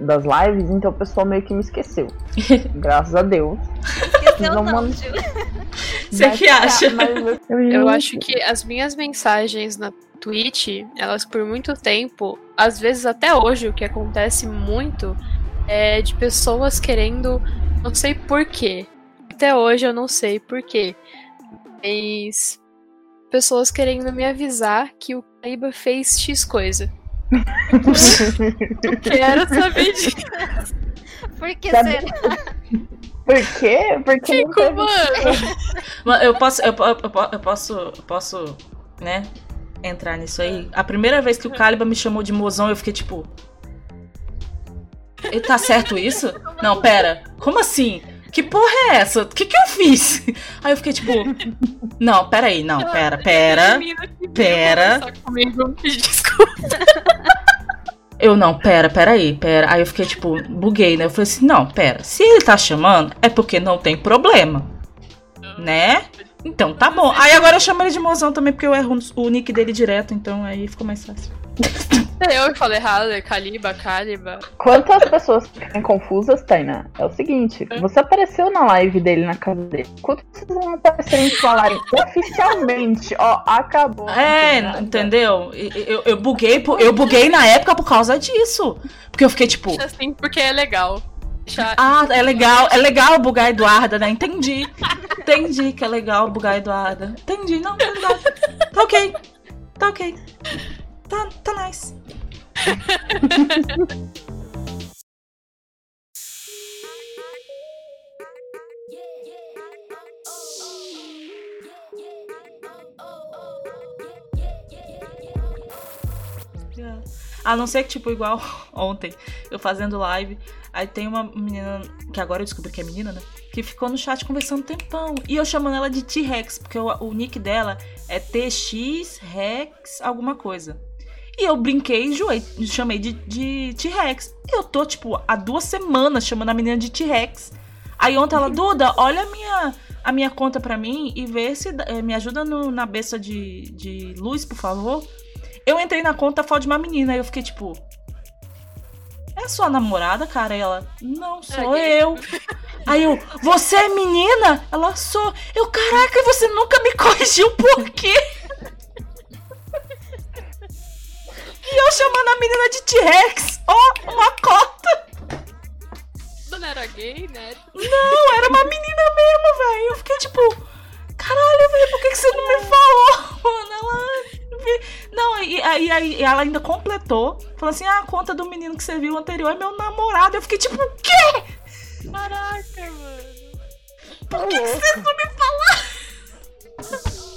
[SPEAKER 2] das lives, então o pessoal meio que me esqueceu. *laughs* Graças a Deus.
[SPEAKER 3] Esqueceu
[SPEAKER 2] Não
[SPEAKER 3] não. *laughs*
[SPEAKER 1] Você que acha?
[SPEAKER 2] mas eu, *laughs*
[SPEAKER 4] Eu acho que as minhas mensagens na Twitch, elas por muito tempo, às vezes até hoje, o que acontece muito é de pessoas querendo, não sei porquê. Até hoje eu não sei porquê. Mas pessoas querendo me avisar que o Caiba fez X coisa. *laughs* Quero saber disso.
[SPEAKER 3] Por que
[SPEAKER 2] Sabe-
[SPEAKER 3] será?
[SPEAKER 2] Por quê? Porque não
[SPEAKER 4] Fico, mano.
[SPEAKER 1] Eu posso, eu, eu eu posso, eu posso, né, entrar nisso aí. A primeira vez que o Caliba me chamou de mozão, eu fiquei tipo. E tá certo isso? Não, pera. Como assim? Que porra é essa? O que que eu fiz? *laughs* Aí eu fiquei tipo. Não, pera aí, não, pera, pera. pera.
[SPEAKER 4] Desculpa.
[SPEAKER 1] Eu não, pera, pera aí, pera. Aí eu fiquei tipo, buguei, né? Eu falei assim, não, pera. Se ele tá chamando, é porque não tem problema. Né? Então tá bom. Aí agora eu chamo ele de mozão também, porque eu erro o nick dele direto, então aí ficou mais fácil.
[SPEAKER 4] Eu que falei errado, é Caliba, Caliba.
[SPEAKER 2] Quantas pessoas ficam confusas, Taina? É o seguinte, você apareceu na live dele na casa dele. Quantas pessoas vão aparecer e falarem oficialmente, ó, acabou.
[SPEAKER 1] É,
[SPEAKER 2] Não
[SPEAKER 1] entendeu? Eu, eu buguei, eu buguei na época por causa disso. Porque eu fiquei tipo,
[SPEAKER 4] assim porque é legal.
[SPEAKER 1] Ah, é legal, é legal bugar a Eduarda, né? Entendi. Entendi que é legal bugar a Eduarda. Entendi, não, tá legal. Tá ok. Tá ok. Tá, tá nice. A não ser que, tipo, igual *laughs* ontem, eu fazendo live, aí tem uma menina, que agora eu descobri que é menina, né? Que ficou no chat conversando um tempão. E eu chamando ela de T-Rex, porque o, o nick dela é TX Rex alguma coisa. E eu brinquei e enjoei, chamei de, T-Rex. E eu tô, tipo, há duas semanas chamando a menina de T-Rex. Aí ontem ela, Duda, olha a minha, a minha conta pra mim e vê se eh, me ajuda no- na besta de, de luz, por favor. Eu entrei na conta foto de uma menina e eu fiquei tipo. É sua namorada, cara? E ela, não, sou
[SPEAKER 4] É
[SPEAKER 1] eu. *laughs* Aí eu, você é menina? Ela, sou. Eu, caraca, você nunca me corrigiu por quê? E eu chamando a menina de T-Rex. Ó, oh, uma cota.
[SPEAKER 4] Não era gay, né?
[SPEAKER 1] Não, era uma menina mesmo, velho. Eu fiquei tipo, caralho, velho, por que, que você não me falou? Mano, ela. Não, e aí, aí ela ainda completou. Falou assim: ah, a conta do menino que você viu anterior é meu namorado. Eu fiquei tipo, o quê?
[SPEAKER 4] Caraca, mano.
[SPEAKER 1] Por que, que vocês não me falaram?